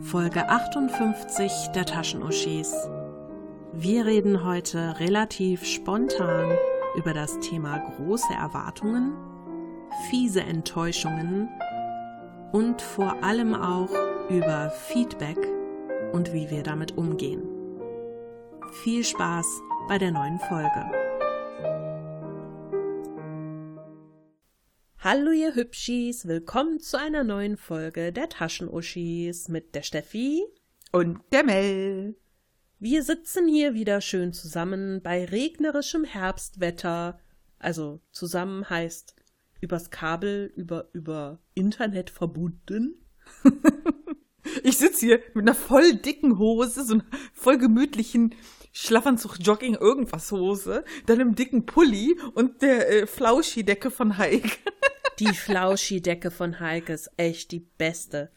Folge 58 der Taschenuschis. Wir reden heute relativ spontan über das Thema große Erwartungen, fiese Enttäuschungen und vor allem auch über Feedback und wie wir damit umgehen. Viel Spaß bei der neuen Folge. Hallo ihr Hübschis, willkommen zu einer neuen Folge der Taschenuschis mit der Steffi und der Mel. Wir sitzen hier wieder schön zusammen bei regnerischem Herbstwetter. Also zusammen heißt übers Kabel, über, über Internet verbunden. ich sitze hier mit einer voll dicken Hose, so einer voll gemütlichen Schlafanzug, Jogging, irgendwas Hose, dann einem dicken Pulli und der äh, Flauschi-Decke von Heike. Die Flauschi-Decke von Heike ist echt die beste.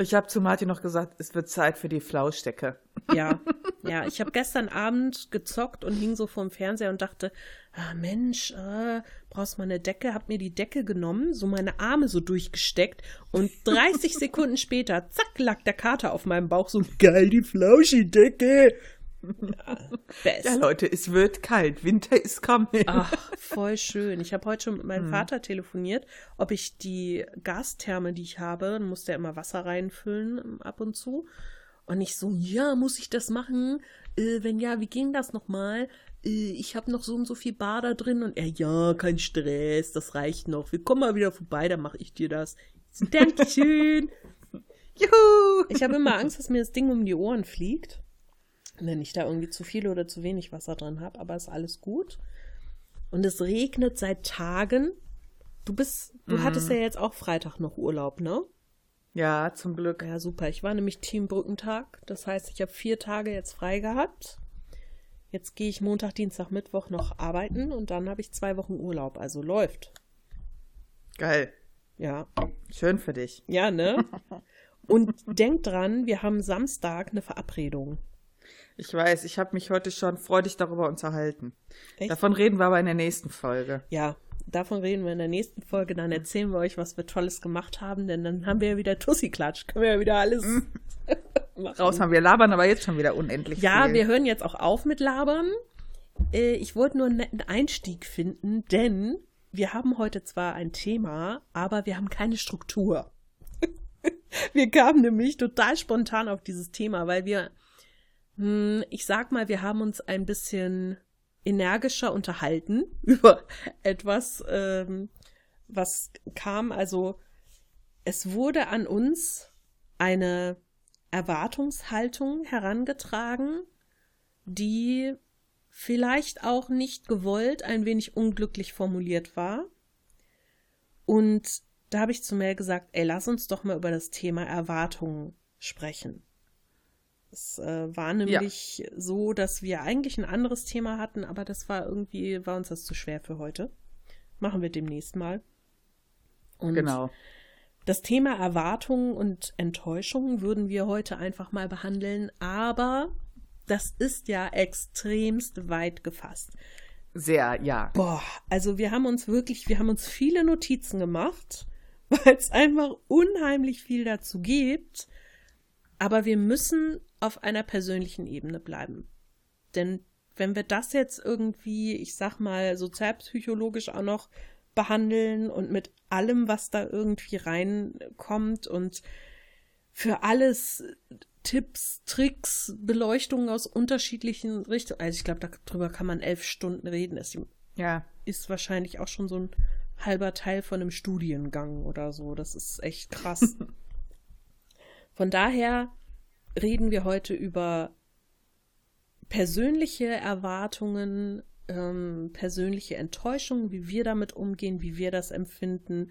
Ich habe zu Martin noch gesagt, es wird Zeit für die Flauschdecke. Ja, ja. Ich habe gestern Abend gezockt und hing so vorm Fernseher und dachte, ah Mensch, äh, brauchst mal eine Decke? Hab mir die Decke genommen, so meine Arme so durchgesteckt und 30 Sekunden später, zack, lag der Kater auf meinem Bauch so geil die Flauschi-Decke. Best. Ja, Leute, es wird kalt. Winter ist coming. Ach, voll schön. Ich habe heute schon mit meinem hm. Vater telefoniert, ob ich die Gastherme, die ich habe, dann musste er immer Wasser reinfüllen ähm, ab und zu. Und ich so, ja, muss ich das machen? Äh, wenn ja, wie ging das nochmal? Äh, ich habe noch so und so viel Bader drin. Und er, ja, kein Stress, das reicht noch. Wir kommen mal wieder vorbei, dann mache ich dir das. So, Dankeschön. Juhu! Ich habe immer Angst, dass mir das Ding um die Ohren fliegt wenn ich da irgendwie zu viel oder zu wenig Wasser drin habe, aber ist alles gut. Und es regnet seit Tagen. Du bist, du mm. hattest ja jetzt auch Freitag noch Urlaub, ne? Ja, zum Glück. Ja, super. Ich war nämlich Team Brückentag. Das heißt, ich habe vier Tage jetzt frei gehabt. Jetzt gehe ich Montag, Dienstag, Mittwoch noch arbeiten und dann habe ich zwei Wochen Urlaub. Also läuft. Geil. Ja. Schön für dich. Ja, ne? Und denk dran, wir haben Samstag eine Verabredung. Ich weiß, ich habe mich heute schon freudig darüber unterhalten. Echt? Davon reden wir aber in der nächsten Folge. Ja, davon reden wir in der nächsten Folge. Dann erzählen wir euch, was wir Tolles gemacht haben, denn dann haben wir ja wieder Tussi-Klatsch. Können wir ja wieder alles mhm. raus haben. Wir labern aber jetzt schon wieder unendlich Ja, viel. wir hören jetzt auch auf mit Labern. Äh, ich wollte nur einen netten Einstieg finden, denn wir haben heute zwar ein Thema, aber wir haben keine Struktur. wir kamen nämlich total spontan auf dieses Thema, weil wir ich sag mal, wir haben uns ein bisschen energischer unterhalten über etwas, ähm, was kam. Also es wurde an uns eine Erwartungshaltung herangetragen, die vielleicht auch nicht gewollt, ein wenig unglücklich formuliert war. Und da habe ich zu Mel gesagt, ey, lass uns doch mal über das Thema Erwartungen sprechen. Es äh, war nämlich ja. so, dass wir eigentlich ein anderes Thema hatten, aber das war irgendwie, war uns das zu schwer für heute. Machen wir demnächst mal. Und genau. Das Thema Erwartungen und Enttäuschungen würden wir heute einfach mal behandeln, aber das ist ja extremst weit gefasst. Sehr, ja. Boah, also wir haben uns wirklich, wir haben uns viele Notizen gemacht, weil es einfach unheimlich viel dazu gibt. Aber wir müssen auf einer persönlichen Ebene bleiben. Denn wenn wir das jetzt irgendwie, ich sag mal, sozialpsychologisch auch noch behandeln und mit allem, was da irgendwie reinkommt und für alles Tipps, Tricks, Beleuchtungen aus unterschiedlichen Richtungen. Also ich glaube, darüber kann man elf Stunden reden. Das ja. ist wahrscheinlich auch schon so ein halber Teil von einem Studiengang oder so. Das ist echt krass. Von daher reden wir heute über persönliche Erwartungen, ähm, persönliche Enttäuschungen, wie wir damit umgehen, wie wir das empfinden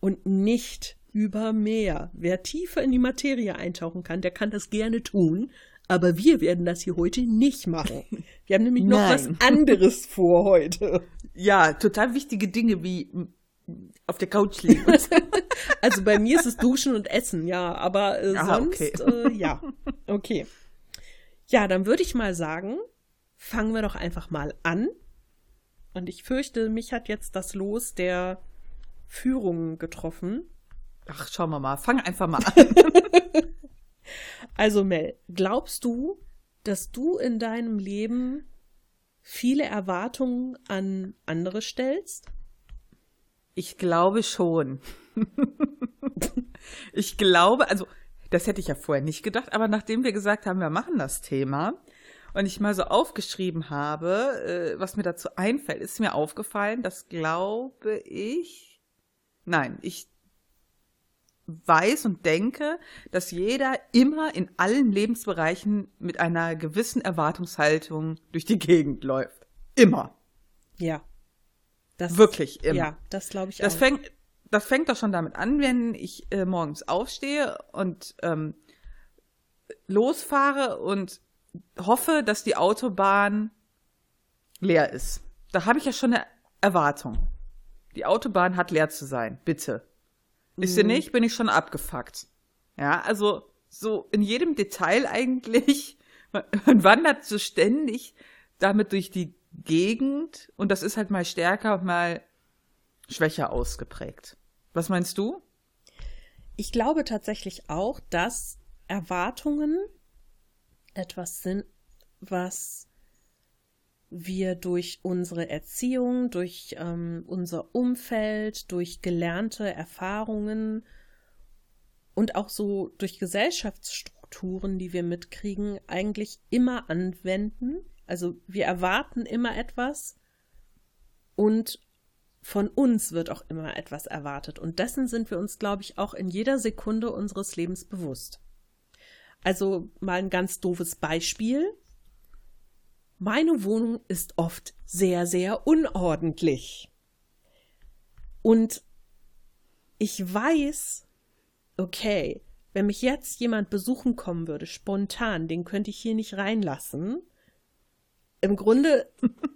und nicht über mehr. Wer tiefer in die Materie eintauchen kann, der kann das gerne tun, aber wir werden das hier heute nicht machen. Wir haben nämlich noch Nein. was anderes vor heute. Ja, total wichtige Dinge wie auf der Couch liegen. also bei mir ist es Duschen und Essen, ja, aber äh, Aha, sonst, okay. äh, ja, okay. Ja, dann würde ich mal sagen, fangen wir doch einfach mal an. Und ich fürchte, mich hat jetzt das Los der Führung getroffen. Ach, schauen wir mal. Fang einfach mal an. also Mel, glaubst du, dass du in deinem Leben viele Erwartungen an andere stellst? Ich glaube schon. ich glaube, also das hätte ich ja vorher nicht gedacht, aber nachdem wir gesagt haben, wir machen das Thema und ich mal so aufgeschrieben habe, äh, was mir dazu einfällt, ist mir aufgefallen, dass glaube ich, nein, ich weiß und denke, dass jeder immer in allen Lebensbereichen mit einer gewissen Erwartungshaltung durch die Gegend läuft. Immer. Ja. Das, Wirklich immer. Ja, das glaube ich das auch. Fängt, das fängt doch schon damit an, wenn ich äh, morgens aufstehe und ähm, losfahre und hoffe, dass die Autobahn leer ist. Da habe ich ja schon eine Erwartung. Die Autobahn hat leer zu sein, bitte. Ist sie mhm. nicht, bin ich schon abgefuckt. Ja, also so in jedem Detail eigentlich. Man, man wandert so ständig damit durch die Gegend und das ist halt mal stärker mal schwächer ausgeprägt. Was meinst du? Ich glaube tatsächlich auch, dass Erwartungen etwas sind, was wir durch unsere Erziehung, durch ähm, unser Umfeld, durch gelernte Erfahrungen und auch so durch Gesellschaftsstrukturen, die wir mitkriegen, eigentlich immer anwenden. Also wir erwarten immer etwas und von uns wird auch immer etwas erwartet. Und dessen sind wir uns, glaube ich, auch in jeder Sekunde unseres Lebens bewusst. Also mal ein ganz doofes Beispiel. Meine Wohnung ist oft sehr, sehr unordentlich. Und ich weiß, okay, wenn mich jetzt jemand besuchen kommen würde, spontan, den könnte ich hier nicht reinlassen. Im Grunde,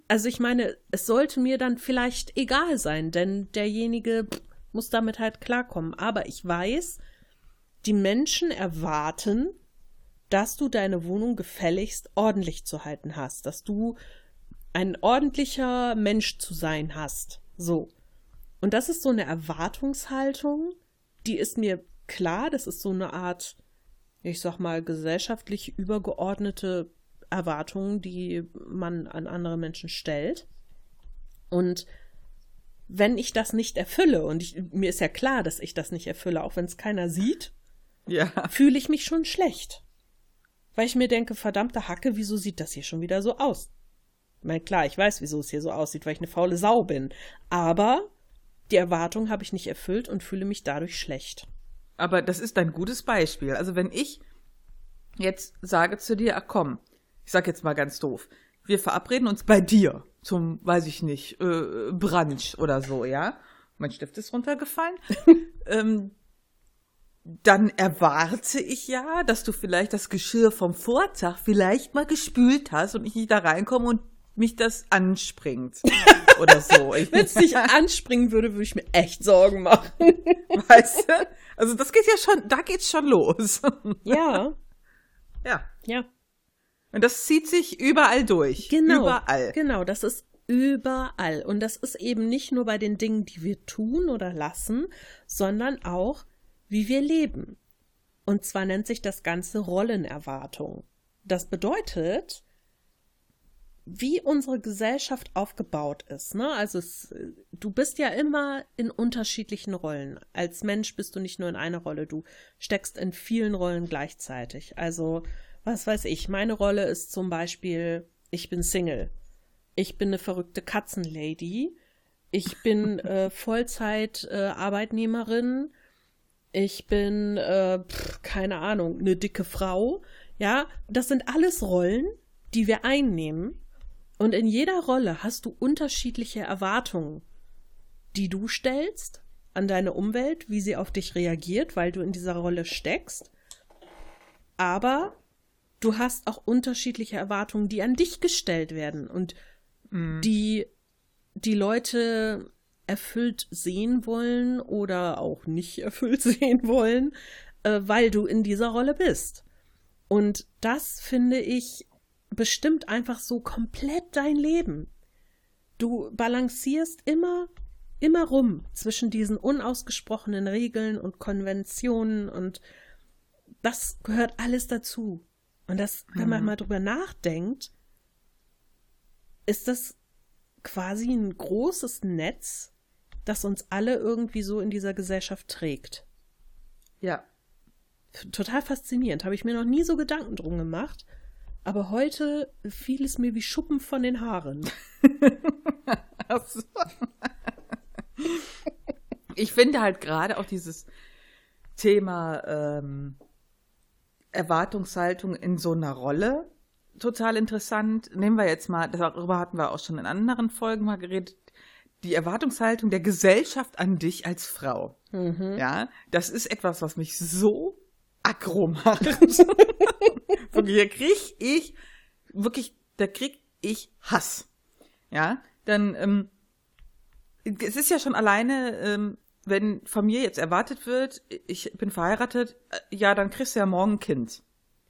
also ich meine, es sollte mir dann vielleicht egal sein, denn derjenige muss damit halt klarkommen. Aber ich weiß, die Menschen erwarten, dass du deine Wohnung gefälligst ordentlich zu halten hast, dass du ein ordentlicher Mensch zu sein hast. So. Und das ist so eine Erwartungshaltung, die ist mir klar, das ist so eine Art, ich sag mal, gesellschaftlich übergeordnete Erwartung, die man an andere Menschen stellt. Und wenn ich das nicht erfülle, und ich, mir ist ja klar, dass ich das nicht erfülle, auch wenn es keiner sieht, ja. fühle ich mich schon schlecht weil ich mir denke, verdammte Hacke, wieso sieht das hier schon wieder so aus? Ich meine, klar, ich weiß, wieso es hier so aussieht, weil ich eine faule Sau bin. Aber die Erwartung habe ich nicht erfüllt und fühle mich dadurch schlecht. Aber das ist ein gutes Beispiel. Also wenn ich jetzt sage zu dir, ach komm, ich sag jetzt mal ganz doof, wir verabreden uns bei dir zum, weiß ich nicht, äh, Brunch oder so, ja? Mein Stift ist runtergefallen. ähm, dann erwarte ich ja, dass du vielleicht das Geschirr vom Vortag vielleicht mal gespült hast und ich nicht da reinkomme und mich das anspringt oder so. Wenn es dich anspringen würde, würde ich mir echt Sorgen machen. Weißt du? Also das geht ja schon, da geht's schon los. Ja. Ja. Ja. Und das zieht sich überall durch. Genau. Überall. Genau, das ist überall. Und das ist eben nicht nur bei den Dingen, die wir tun oder lassen, sondern auch wie wir leben. Und zwar nennt sich das Ganze Rollenerwartung. Das bedeutet, wie unsere Gesellschaft aufgebaut ist. Ne? Also es, du bist ja immer in unterschiedlichen Rollen. Als Mensch bist du nicht nur in einer Rolle, du steckst in vielen Rollen gleichzeitig. Also, was weiß ich, meine Rolle ist zum Beispiel, ich bin Single. Ich bin eine verrückte Katzenlady. Ich bin äh, Vollzeit-Arbeitnehmerin. Äh, ich bin, äh, pff, keine Ahnung, eine dicke Frau. Ja, das sind alles Rollen, die wir einnehmen. Und in jeder Rolle hast du unterschiedliche Erwartungen, die du stellst an deine Umwelt, wie sie auf dich reagiert, weil du in dieser Rolle steckst. Aber du hast auch unterschiedliche Erwartungen, die an dich gestellt werden und mhm. die die Leute erfüllt sehen wollen oder auch nicht erfüllt sehen wollen, äh, weil du in dieser Rolle bist. Und das finde ich bestimmt einfach so komplett dein Leben. Du balancierst immer immer rum zwischen diesen unausgesprochenen Regeln und Konventionen und das gehört alles dazu. Und das, wenn man Mhm. mal drüber nachdenkt, ist das quasi ein großes Netz, das uns alle irgendwie so in dieser Gesellschaft trägt. Ja. Total faszinierend. Habe ich mir noch nie so Gedanken drum gemacht. Aber heute fiel es mir wie Schuppen von den Haaren. Ich finde halt gerade auch dieses Thema ähm, Erwartungshaltung in so einer Rolle total interessant. Nehmen wir jetzt mal, darüber hatten wir auch schon in anderen Folgen mal geredet, die Erwartungshaltung der Gesellschaft an dich als Frau. Mhm. Ja, das ist etwas, was mich so aggro macht. wirklich, da krieg ich, wirklich, da krieg ich Hass. Ja, dann, ähm, es ist ja schon alleine, ähm, wenn von mir jetzt erwartet wird, ich bin verheiratet, äh, ja, dann kriegst du ja morgen ein Kind.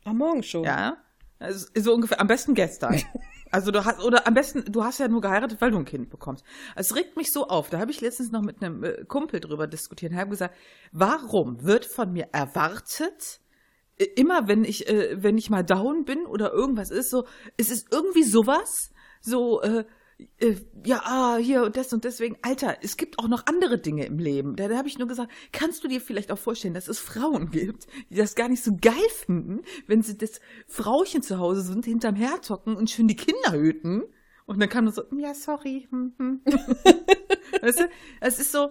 Am Morgen schon. Ja, also, so ungefähr, am besten gestern. Also du hast, oder am besten, du hast ja nur geheiratet, weil du ein Kind bekommst. Es regt mich so auf. Da habe ich letztens noch mit einem äh, Kumpel drüber diskutiert und habe gesagt, warum wird von mir erwartet, äh, immer wenn ich, wenn ich mal down bin oder irgendwas ist, so, es ist irgendwie sowas, so, äh, äh, ja, ah, hier und das und deswegen, Alter, es gibt auch noch andere Dinge im Leben. Da, da habe ich nur gesagt, kannst du dir vielleicht auch vorstellen, dass es Frauen gibt, die das gar nicht so geil finden, wenn sie das Frauchen zu Hause sind, hinterm Herd hocken und schön die Kinder hüten. Und dann kann man so, ja, sorry. hm, hm. weißt du, es ist so,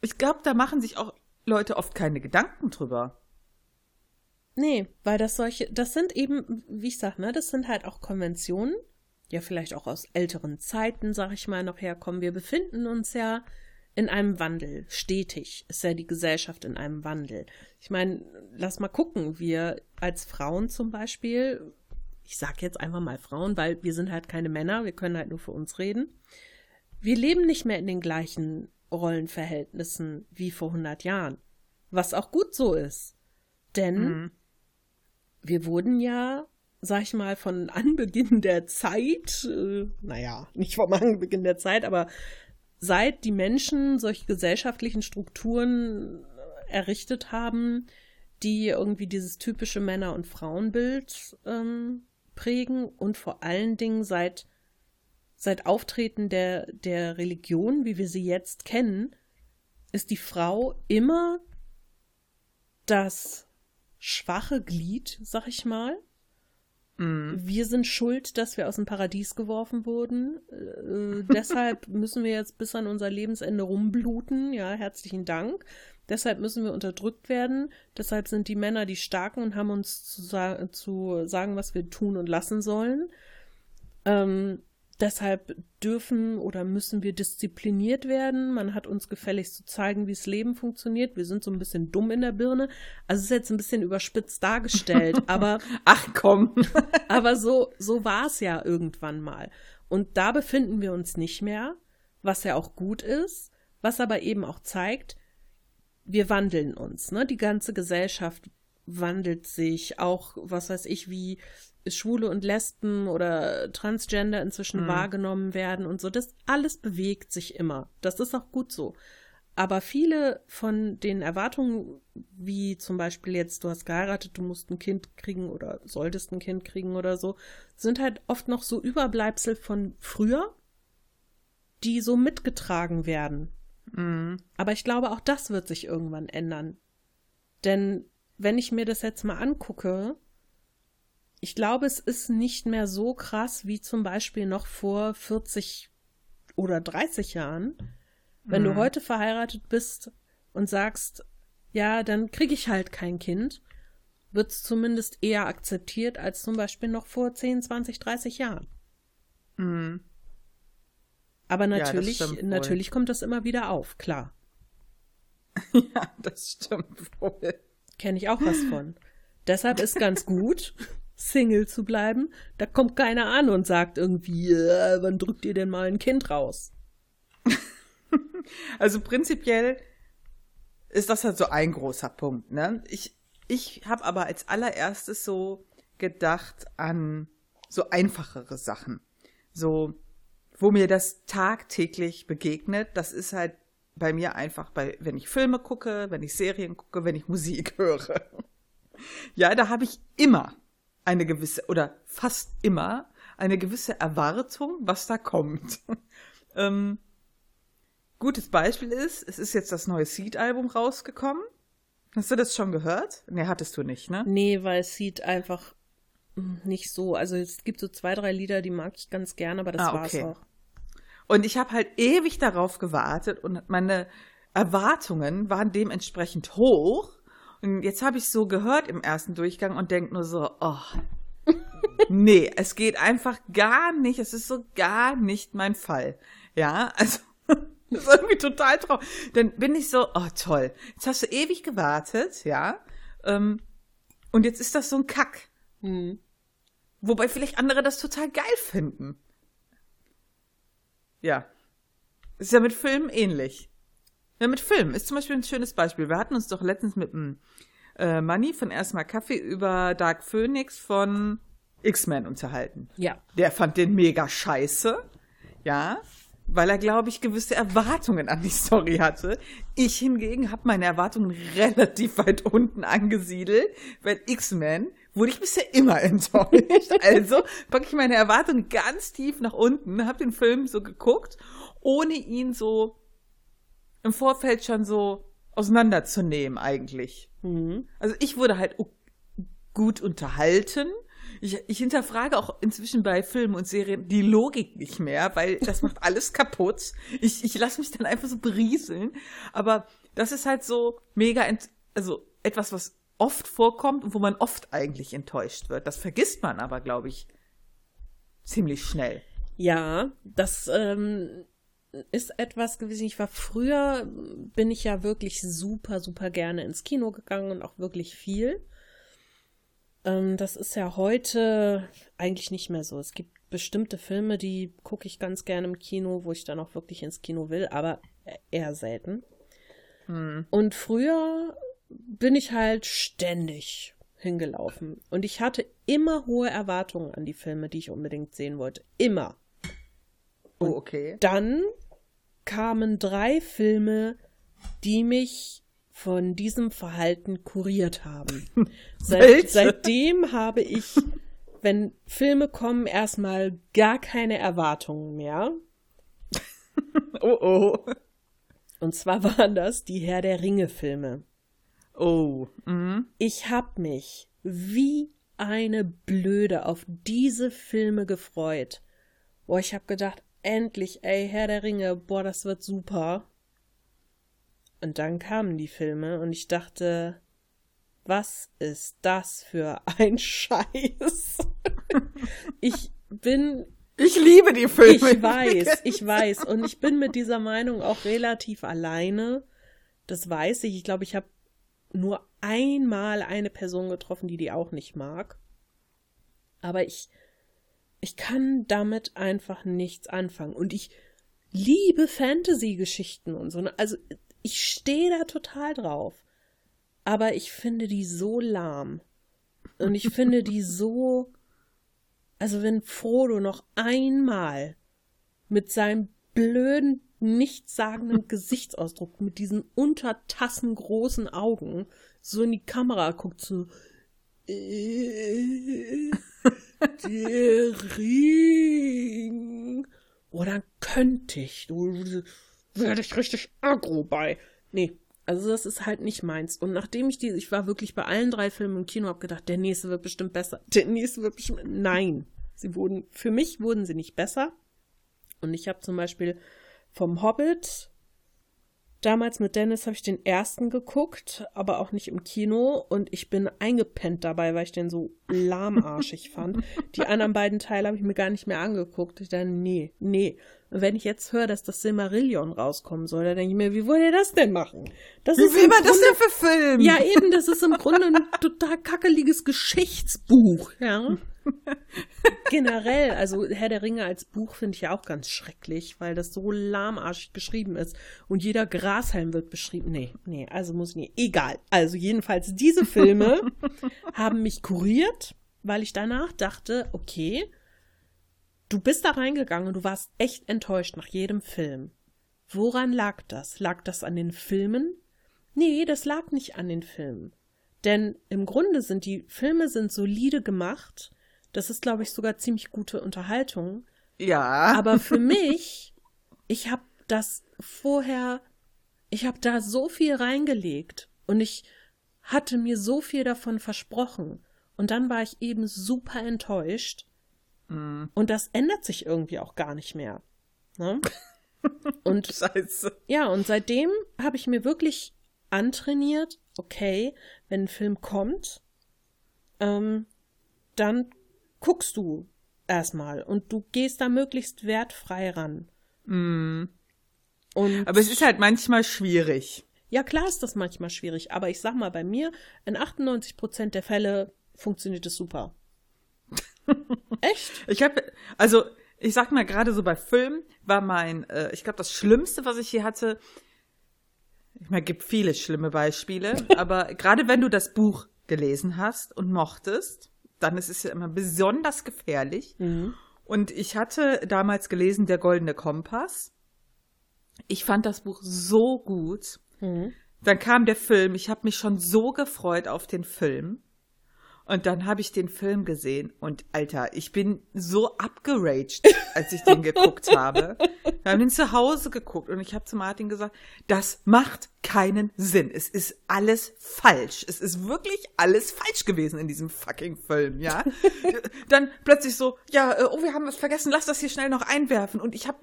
ich glaube, da machen sich auch Leute oft keine Gedanken drüber. Nee, weil das solche, das sind eben, wie ich sag, ne, das sind halt auch Konventionen, ja vielleicht auch aus älteren Zeiten, sag ich mal, noch herkommen. Wir befinden uns ja in einem Wandel, stetig ist ja die Gesellschaft in einem Wandel. Ich meine, lass mal gucken, wir als Frauen zum Beispiel, ich sag jetzt einfach mal Frauen, weil wir sind halt keine Männer, wir können halt nur für uns reden. Wir leben nicht mehr in den gleichen Rollenverhältnissen wie vor 100 Jahren, was auch gut so ist. Denn Mhm. wir wurden ja, sag ich mal, von Anbeginn der Zeit, äh, naja, nicht vom Anbeginn der Zeit, aber seit die Menschen solche gesellschaftlichen Strukturen äh, errichtet haben, die irgendwie dieses typische Männer- und Frauenbild ähm, prägen und vor allen Dingen seit, seit Auftreten der, der Religion, wie wir sie jetzt kennen, ist die Frau immer das schwache Glied, sag ich mal. Mhm. Wir sind schuld, dass wir aus dem Paradies geworfen wurden. Äh, deshalb müssen wir jetzt bis an unser Lebensende rumbluten. Ja, herzlichen Dank. Deshalb müssen wir unterdrückt werden. Deshalb sind die Männer die Starken und haben uns zu, sa zu sagen, was wir tun und lassen sollen. Ähm, deshalb dürfen oder müssen wir diszipliniert werden. Man hat uns gefälligst zu zeigen, wie das Leben funktioniert. Wir sind so ein bisschen dumm in der Birne. Also es ist jetzt ein bisschen überspitzt dargestellt, aber Ach komm. aber so, so war es ja irgendwann mal. Und da befinden wir uns nicht mehr, was ja auch gut ist, was aber eben auch zeigt, wir wandeln uns. Ne? Die ganze Gesellschaft wandelt sich, auch, was weiß ich, wie Schwule und Lesben oder Transgender inzwischen Mhm. wahrgenommen werden und so. Das alles bewegt sich immer. Das ist auch gut so. Aber viele von den Erwartungen, wie zum Beispiel jetzt, du hast geheiratet, du musst ein Kind kriegen oder solltest ein Kind kriegen oder so, sind halt oft noch so Überbleibsel von früher, die so mitgetragen werden. Mhm. Aber ich glaube, auch das wird sich irgendwann ändern. Denn wenn ich mir das jetzt mal angucke, ich glaube, es ist nicht mehr so krass wie zum Beispiel noch vor 40 oder 30 Jahren. Wenn du Mhm. heute verheiratet bist und sagst, ja, dann kriege ich halt kein Kind, wird es zumindest eher akzeptiert als zum Beispiel noch vor 10, 20, 30 Jahren. Mhm. Aber Ja, natürlich, wohl. natürlich kommt das immer wieder auf, klar. Ja, das stimmt wohl. Kenne ich auch was von. Deshalb ist ganz gut, Single zu bleiben. Da kommt keiner an und sagt irgendwie, äh, wann drückt ihr denn mal ein Kind raus? Also prinzipiell ist das halt so ein großer Punkt. Ne? Ich, ich habe aber als allererstes so gedacht an so einfachere Sachen. So, wo mir das tagtäglich begegnet, das ist halt bei mir einfach, bei, wenn ich Filme gucke, wenn ich Serien gucke, wenn ich Musik höre. Ja, da habe ich immer eine gewisse, oder fast immer, eine gewisse Erwartung, was da kommt. ähm, gutes Beispiel ist, es ist jetzt das neue Seed-Album rausgekommen. Hast du das schon gehört? Nee, hattest du nicht, ne? Nee, weil Seed einfach nicht so. Also es gibt so zwei, drei Lieder, die mag ich ganz gerne, aber das ah, okay. war's auch. Und ich habe halt ewig darauf gewartet und meine Erwartungen waren dementsprechend hoch. Und jetzt habe ich so gehört im ersten Durchgang und denke nur so, oh, nee, es geht einfach gar nicht. Es ist so gar nicht mein Fall. Ja, also das ist irgendwie total traurig. Dann bin ich so, oh toll, jetzt hast du ewig gewartet, ja. Ähm, und jetzt ist das so ein Kack. Mhm. Wobei vielleicht andere das total geil finden. Ja. Ist ja mit Filmen ähnlich. Ja, mit Filmen ist zum Beispiel ein schönes Beispiel. Wir hatten uns doch letztens mit dem äh, Money von Erstmal Kaffee über Dark Phoenix von X-Men unterhalten. Ja. Der fand den mega scheiße. Ja. Weil er, glaube ich, gewisse Erwartungen an die Story hatte. Ich hingegen habe meine Erwartungen relativ weit unten angesiedelt, weil X-Men wurde ich bisher immer enttäuscht. also packe ich meine Erwartungen ganz tief nach unten, habe den Film so geguckt, ohne ihn so im Vorfeld schon so auseinanderzunehmen eigentlich. Mhm. Also ich wurde halt gut unterhalten. Ich, ich hinterfrage auch inzwischen bei Filmen und Serien die Logik nicht mehr, weil das macht alles kaputt. Ich, ich lasse mich dann einfach so berieseln. Aber das ist halt so mega, also etwas, was oft vorkommt und wo man oft eigentlich enttäuscht wird. Das vergisst man aber, glaube ich, ziemlich schnell. Ja, das ähm, ist etwas gewesen. Ich war früher, bin ich ja wirklich super, super gerne ins Kino gegangen und auch wirklich viel. Ähm, das ist ja heute eigentlich nicht mehr so. Es gibt bestimmte Filme, die gucke ich ganz gerne im Kino, wo ich dann auch wirklich ins Kino will, aber eher selten. Hm. Und früher bin ich halt ständig hingelaufen. Und ich hatte immer hohe Erwartungen an die Filme, die ich unbedingt sehen wollte. Immer. Oh, okay. Dann kamen drei Filme, die mich von diesem Verhalten kuriert haben. Seit, seitdem habe ich, wenn Filme kommen, erstmal gar keine Erwartungen mehr. oh oh. Und zwar waren das die Herr der Ringe Filme. Oh. Mhm. Ich hab mich wie eine Blöde auf diese Filme gefreut. Boah, ich hab gedacht, endlich, ey, Herr der Ringe, boah, das wird super. Und dann kamen die Filme und ich dachte, was ist das für ein Scheiß? ich bin. Ich liebe die Filme. Ich weiß, ich weiß. Und ich bin mit dieser Meinung auch relativ alleine. Das weiß ich. Ich glaube, ich habe nur einmal eine Person getroffen, die die auch nicht mag. Aber ich, ich kann damit einfach nichts anfangen. Und ich liebe Fantasy-Geschichten und so. Ne? Also ich stehe da total drauf. Aber ich finde die so lahm. Und ich finde die so. Also wenn Frodo noch einmal mit seinem blöden nichtssagenden Gesichtsausdruck mit diesen untertassengroßen Augen so in die Kamera guckt, so äh, der Ring. Oh, dann könnte ich. Du werde ich richtig aggro bei. Nee, also das ist halt nicht meins. Und nachdem ich die, ich war wirklich bei allen drei Filmen im Kino, hab gedacht, der nächste wird bestimmt besser. Der nächste wird bestimmt. Nein. Sie wurden, für mich wurden sie nicht besser. Und ich habe zum Beispiel vom Hobbit. Damals mit Dennis habe ich den ersten geguckt, aber auch nicht im Kino und ich bin eingepennt dabei, weil ich den so lahmarschig fand. Die anderen beiden Teile habe ich mir gar nicht mehr angeguckt. Ich dachte, nee, nee. Und wenn ich jetzt höre, dass das Silmarillion rauskommen soll, dann denke ich mir, wie wollt ihr das denn machen? Das wie ist will man Grunde, das denn für Film? Ja, eben, das ist im Grunde ein total kackeliges Geschichtsbuch, ja. Generell, also Herr der Ringe als Buch finde ich ja auch ganz schrecklich, weil das so lahmarschig geschrieben ist und jeder Grashalm wird beschrieben. Nee, nee, also muss ich nicht. Egal. Also jedenfalls diese Filme haben mich kuriert, weil ich danach dachte, okay, du bist da reingegangen und du warst echt enttäuscht nach jedem Film. Woran lag das? Lag das an den Filmen? Nee, das lag nicht an den Filmen. Denn im Grunde sind die Filme sind solide gemacht. Das ist, glaube ich, sogar ziemlich gute Unterhaltung. Ja. Aber für mich, ich habe das vorher, ich habe da so viel reingelegt und ich hatte mir so viel davon versprochen. Und dann war ich eben super enttäuscht. Mm. Und das ändert sich irgendwie auch gar nicht mehr. Ne? Und Scheiße. ja, und seitdem habe ich mir wirklich antrainiert, okay, wenn ein Film kommt, ähm, dann guckst du erstmal und du gehst da möglichst wertfrei ran. Mm. Aber es ist halt manchmal schwierig. ja, klar ist das manchmal schwierig, aber ich sag mal, bei mir in 98 Prozent der Fälle funktioniert es super. Echt? Ich habe, also ich sag mal gerade so bei Filmen war mein, äh, ich glaube das Schlimmste, was ich hier hatte. Ich meine, gibt viele schlimme Beispiele, aber gerade wenn du das Buch gelesen hast und mochtest, dann ist es ja immer besonders gefährlich. Und ich hatte damals gelesen Der goldene Kompass. Ich fand das Buch so gut. Dann kam der Film. Ich habe mich schon so gefreut auf den Film. Und dann habe ich den Film gesehen und Alter, ich bin so abgeraged, als ich den geguckt habe. Wir haben den zu Hause geguckt und ich habe zu Martin gesagt, das macht keinen Sinn. Es ist alles falsch. Es ist wirklich alles falsch gewesen in diesem fucking Film, ja. dann plötzlich so, ja, äh, oh, wir haben was vergessen, lass das hier schnell noch einwerfen. Und ich habe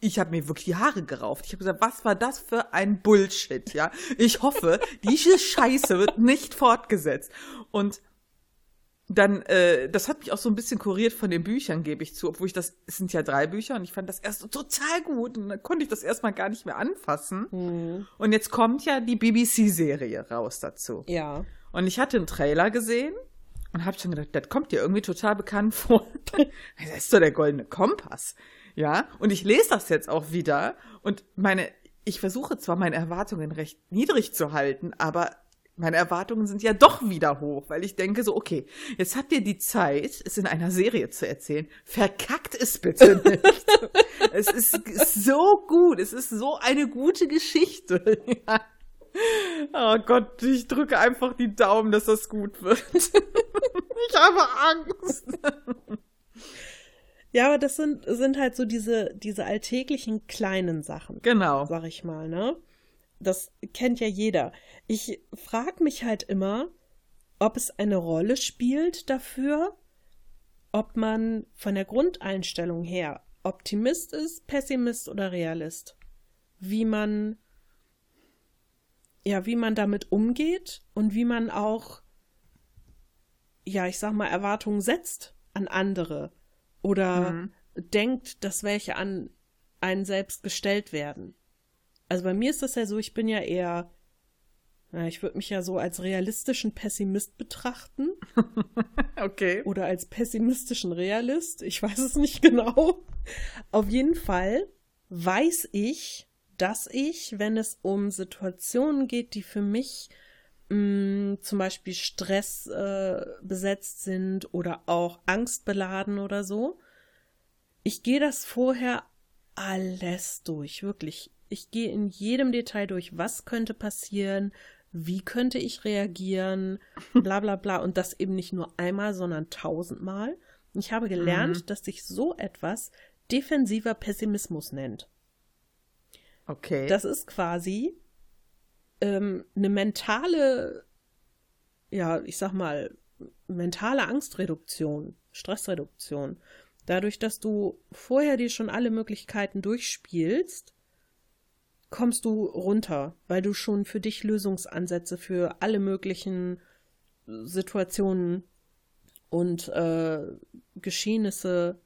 ich habe mir wirklich die Haare gerauft. Ich habe gesagt, was war das für ein Bullshit, ja? Ich hoffe, diese Scheiße wird nicht fortgesetzt. Und dann, äh, das hat mich auch so ein bisschen kuriert von den Büchern, gebe ich zu, obwohl ich das, es sind ja drei Bücher und ich fand das erst total gut und dann konnte ich das erstmal gar nicht mehr anfassen. Und jetzt kommt ja die BBC-Serie raus dazu. Ja. Und ich hatte einen Trailer gesehen und habe schon gedacht, das kommt dir irgendwie total bekannt vor. das ist doch der goldene Kompass. Ja, und ich lese das jetzt auch wieder und meine, ich versuche zwar meine Erwartungen recht niedrig zu halten, aber meine Erwartungen sind ja doch wieder hoch, weil ich denke so, okay, jetzt habt ihr die Zeit, es in einer Serie zu erzählen. Verkackt es bitte nicht. es ist, so gut, es ist so eine gute Geschichte. Ja. Oh Gott, ich drücke einfach die Daumen, dass das gut wird. ich habe Angst. Ja, aber das sind, sind halt so diese, diese alltäglichen kleinen Sachen. Genau. Sag ich mal, ne? Das kennt ja jeder. Ich frag mich halt immer, ob es eine Rolle spielt dafür, ob man von der Grundeinstellung her Optimist ist, Pessimist oder Realist. Wie man, ja, wie man damit umgeht und wie man auch, ja, ich sag mal, Erwartungen setzt an andere oder Mhm. denkt, dass welche an einen selbst gestellt werden. Also bei mir ist das ja so, ich bin ja eher, na, ich würde mich ja so als realistischen Pessimist betrachten Okay. oder als pessimistischen Realist. Ich weiß es nicht genau. Auf jeden Fall weiß ich, dass ich, wenn es um Situationen geht, die für mich mh, zum Beispiel Stress äh, besetzt sind oder auch angstbeladen oder so, ich gehe das vorher alles durch, wirklich. Ich gehe in jedem Detail durch, was könnte passieren, wie könnte ich reagieren, bla bla bla. Und das eben nicht nur einmal, sondern tausendmal. Ich habe gelernt, dass sich so etwas defensiver Pessimismus nennt. Okay. Das ist quasi ähm, eine mentale, ja, ich sag mal, mentale Angstreduktion, Stressreduktion. Dadurch, dass du vorher dir schon alle Möglichkeiten durchspielst, kommst du runter, weil du schon für dich Lösungsansätze für alle möglichen Situationen und äh, Geschehnisse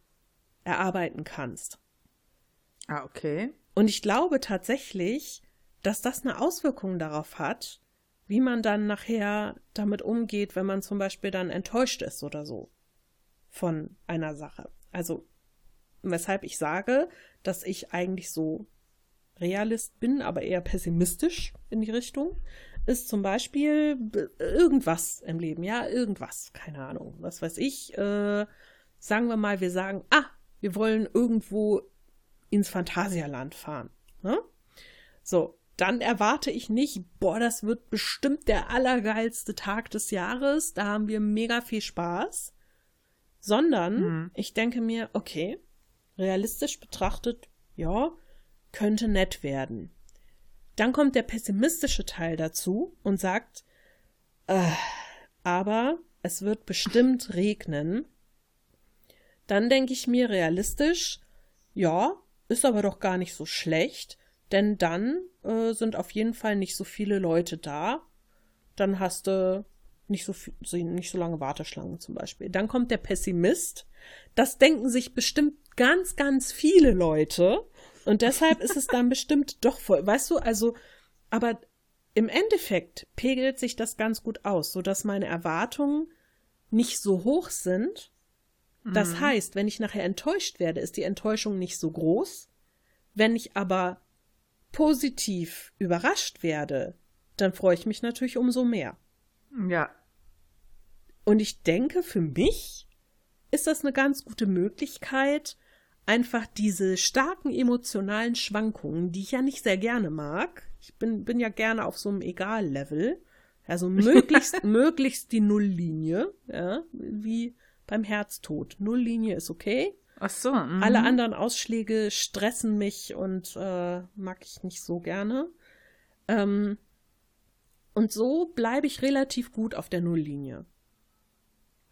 erarbeiten kannst. ah, okay. Und ich glaube tatsächlich, dass das eine Auswirkung darauf hat, wie man dann nachher damit umgeht, wenn man zum Beispiel dann enttäuscht ist oder so von einer Sache. Also, weshalb ich sage, dass ich eigentlich so Realist bin, aber eher pessimistisch in die Richtung, ist zum Beispiel b- irgendwas im Leben, ja, irgendwas, keine Ahnung, was weiß ich, äh, sagen wir mal, wir sagen, ah, wir wollen irgendwo ins Phantasialand fahren. Ne? So, dann erwarte ich nicht, boah, das wird bestimmt der allergeilste Tag des Jahres, da haben wir mega viel Spaß, sondern Mhm. ich denke mir, okay, realistisch betrachtet, ja, könnte nett werden. Dann kommt der pessimistische Teil dazu und sagt, äh, aber es wird bestimmt regnen. Dann denke ich mir realistisch, ja, ist aber doch gar nicht so schlecht, denn dann äh, sind auf jeden Fall nicht so viele Leute da. Dann hast du nicht so, viel, nicht so lange Warteschlangen zum Beispiel. Dann kommt der Pessimist. Das denken sich bestimmt ganz, ganz viele Leute. Und deshalb ist es dann bestimmt doch voll. Weißt du, also, aber im Endeffekt pegelt sich das ganz gut aus, sodass meine Erwartungen nicht so hoch sind. Das heißt, wenn ich nachher enttäuscht werde, ist die Enttäuschung nicht so groß. Wenn ich aber positiv überrascht werde, dann freue ich mich natürlich umso mehr. Ja. Und ich denke, für mich ist das eine ganz gute Möglichkeit, einfach diese starken emotionalen Schwankungen, die ich ja nicht sehr gerne mag. Ich bin, bin ja gerne auf so einem Egal-Level. Also möglichst, möglichst die Nulllinie, ja, wie beim Herztod. Nulllinie ist okay. Ach so. mhm. Alle anderen Ausschläge stressen mich und äh, mag ich nicht so gerne. Ähm, und so bleibe ich relativ gut auf der Nulllinie.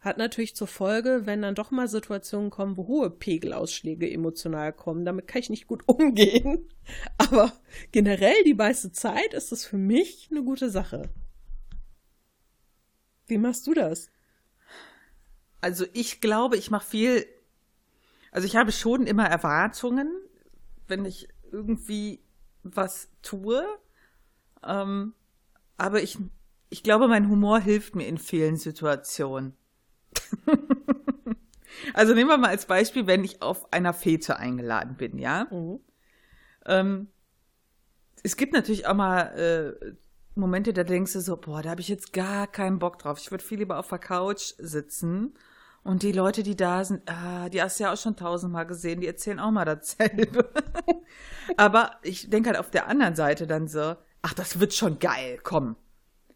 Hat natürlich zur Folge, wenn dann doch mal Situationen kommen, wo hohe Pegelausschläge emotional kommen, damit kann ich nicht gut umgehen. Aber generell die meiste Zeit ist es für mich eine gute Sache. Wie machst du das? Also ich glaube, ich mache viel. Also ich habe schon immer Erwartungen, wenn ich irgendwie was tue. Ähm, aber ich, ich glaube, mein Humor hilft mir in vielen Situationen. also nehmen wir mal als Beispiel, wenn ich auf einer Fete eingeladen bin, ja. Mhm. Ähm, es gibt natürlich auch mal äh, Momente, da denkst du so, boah, da habe ich jetzt gar keinen Bock drauf. Ich würde viel lieber auf der Couch sitzen. Und die Leute, die da sind, ah, die hast du ja auch schon tausendmal gesehen, die erzählen auch mal dasselbe. Aber ich denke halt auf der anderen Seite dann so, ach, das wird schon geil, komm.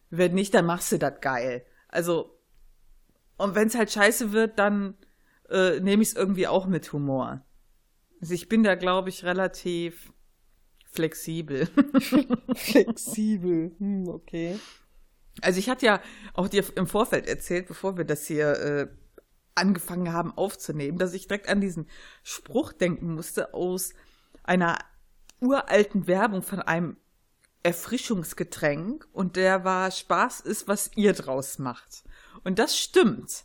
Wenn nicht, dann machst du das geil. Also, und wenn es halt scheiße wird, dann äh, nehme ich es irgendwie auch mit Humor. Also ich bin da, glaube ich, relativ flexibel. Flexibel. Hm, okay. Also ich hatte ja auch dir im Vorfeld erzählt, bevor wir das hier äh, angefangen haben aufzunehmen, dass ich direkt an diesen Spruch denken musste aus einer uralten Werbung von einem Erfrischungsgetränk und der war Spaß ist, was ihr draus macht. Und das stimmt.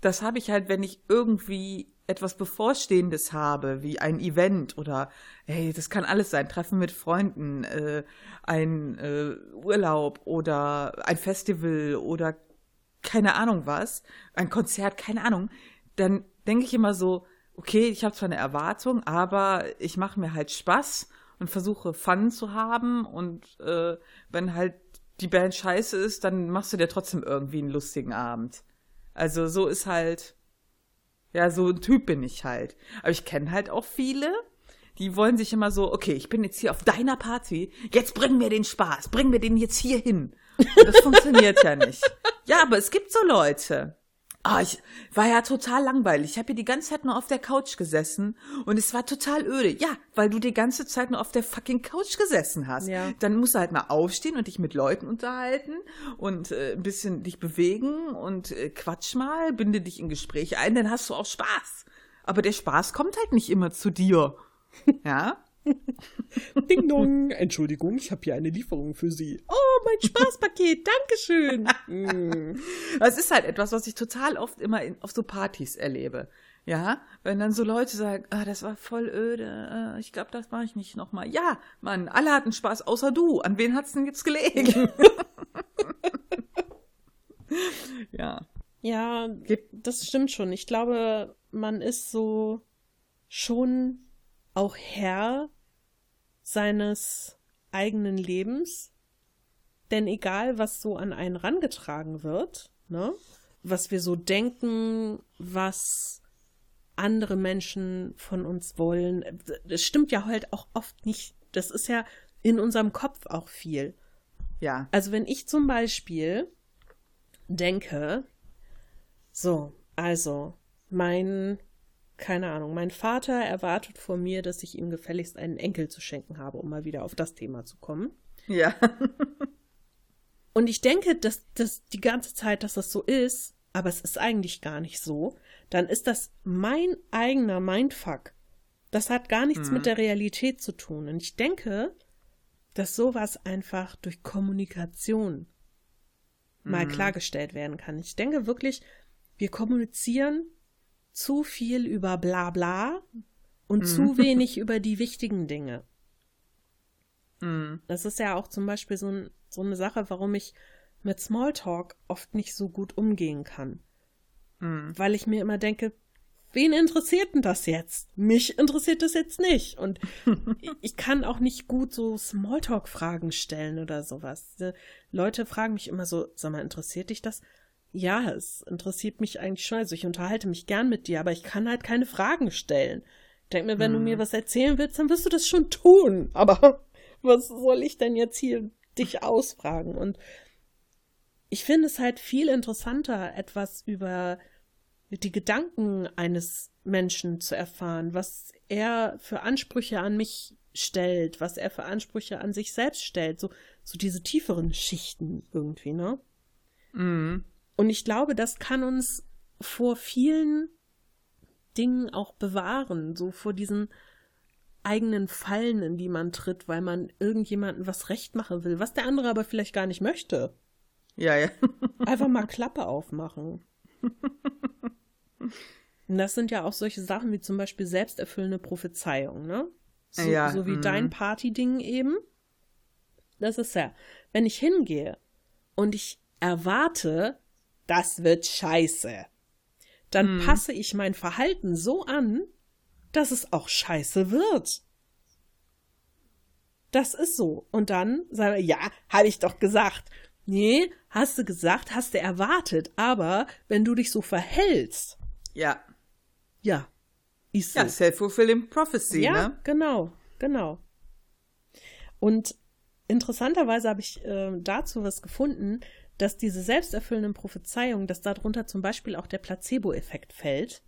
Das habe ich halt, wenn ich irgendwie etwas Bevorstehendes habe, wie ein Event oder, hey, das kann alles sein, Treffen mit Freunden, äh, ein äh, Urlaub oder ein Festival oder keine Ahnung was, ein Konzert, keine Ahnung, dann denke ich immer so, okay, ich habe zwar eine Erwartung, aber ich mache mir halt Spaß und versuche Fun zu haben. Und äh, wenn halt die Band scheiße ist, dann machst du dir trotzdem irgendwie einen lustigen Abend. Also so ist halt, ja, so ein Typ bin ich halt. Aber ich kenne halt auch viele, die wollen sich immer so, okay, ich bin jetzt hier auf deiner Party, jetzt bring mir den Spaß, bring mir den jetzt hier hin. Und das funktioniert ja nicht. Ja, aber es gibt so Leute. Ah, ich war ja total langweilig. Ich habe hier die ganze Zeit nur auf der Couch gesessen und es war total öde. Ja, weil du die ganze Zeit nur auf der fucking Couch gesessen hast. Ja. Dann musst du halt mal aufstehen und dich mit Leuten unterhalten und äh, ein bisschen dich bewegen und äh, quatsch mal, binde dich in Gespräche ein, dann hast du auch Spaß. Aber der Spaß kommt halt nicht immer zu dir. Ja? Ding dong. Entschuldigung, ich habe hier eine Lieferung für Sie. Oh, mein Spaßpaket. Dankeschön. Mm. Das ist halt etwas, was ich total oft immer in, auf so Partys erlebe. Ja, wenn dann so Leute sagen, ah, das war voll öde, äh, ich glaube, das mache ich nicht nochmal. Ja, Mann, alle hatten Spaß, außer du. An wen hat's denn jetzt gelegen? ja. Ja, das stimmt schon. Ich glaube, man ist so schon auch Herr seines eigenen Lebens. Denn egal, was so an einen rangetragen wird, ne, was wir so denken, was andere Menschen von uns wollen, das stimmt ja halt auch oft nicht Das ist ja in unserem Kopf auch viel. Ja. Also wenn ich zum Beispiel denke, so, also mein, keine Ahnung, mein Vater erwartet von mir, dass ich ihm gefälligst einen Enkel zu schenken habe, um mal wieder auf das Thema zu kommen. Ja. Und ich denke, dass das die ganze Zeit, dass das so ist, aber es ist eigentlich gar nicht so, dann ist das mein eigener Mindfuck. Das hat gar nichts Mhm. mit der Realität zu tun. Und ich denke, dass sowas einfach durch Kommunikation mal Mhm. klargestellt werden kann. Ich denke wirklich, wir kommunizieren zu viel über bla bla und zu wenig über die wichtigen Dinge. Mhm. Das ist ja auch zum Beispiel so, ein, so eine Sache, warum ich mit Smalltalk oft nicht so gut umgehen kann. Mhm. Weil ich mir immer denke, wen interessiert denn das jetzt? Mich interessiert das jetzt nicht. Und ich kann auch nicht gut so Smalltalk-Fragen stellen oder sowas. Die Leute fragen mich immer so, sag mal, interessiert dich das? Ja, es interessiert mich eigentlich schon. Also ich unterhalte mich gern mit dir, aber ich kann halt keine Fragen stellen. Denk mir, wenn du mir was erzählen willst, dann wirst du das schon tun. Aber was soll ich denn jetzt hier dich ausfragen? Und ich finde es halt viel interessanter, etwas über die Gedanken eines Menschen zu erfahren, was er für Ansprüche an mich stellt, was er für Ansprüche an sich selbst stellt, so, so diese tieferen Schichten irgendwie, ne? Mhm. Und ich glaube, das kann uns vor vielen Dingen auch bewahren, so vor diesen eigenen Fallen, in die man tritt, weil man irgendjemandem was recht machen will, was der andere aber vielleicht gar nicht möchte. Ja, ja. Einfach mal Klappe aufmachen. Und das sind ja auch solche Sachen wie zum Beispiel selbsterfüllende Prophezeiung, ne? So, Ja, so wie mhm. dein Partyding eben. Das ist ja, wenn ich hingehe und ich erwarte, das wird scheiße, dann passe ich mein Verhalten so an, dass es auch scheiße wird. Das ist so. Und dann sagen wir, ja, habe ich doch gesagt. Nee, hast du gesagt, hast du erwartet. Aber wenn du dich so verhältst, Ja. ja, ist so. Ja, self-fulfilling prophecy, ja, ne? genau, genau. Und interessanterweise habe ich äh, dazu was gefunden, dass diese selbsterfüllenden Prophezeiungen, dass darunter zum Beispiel auch der Placebo-Effekt fällt,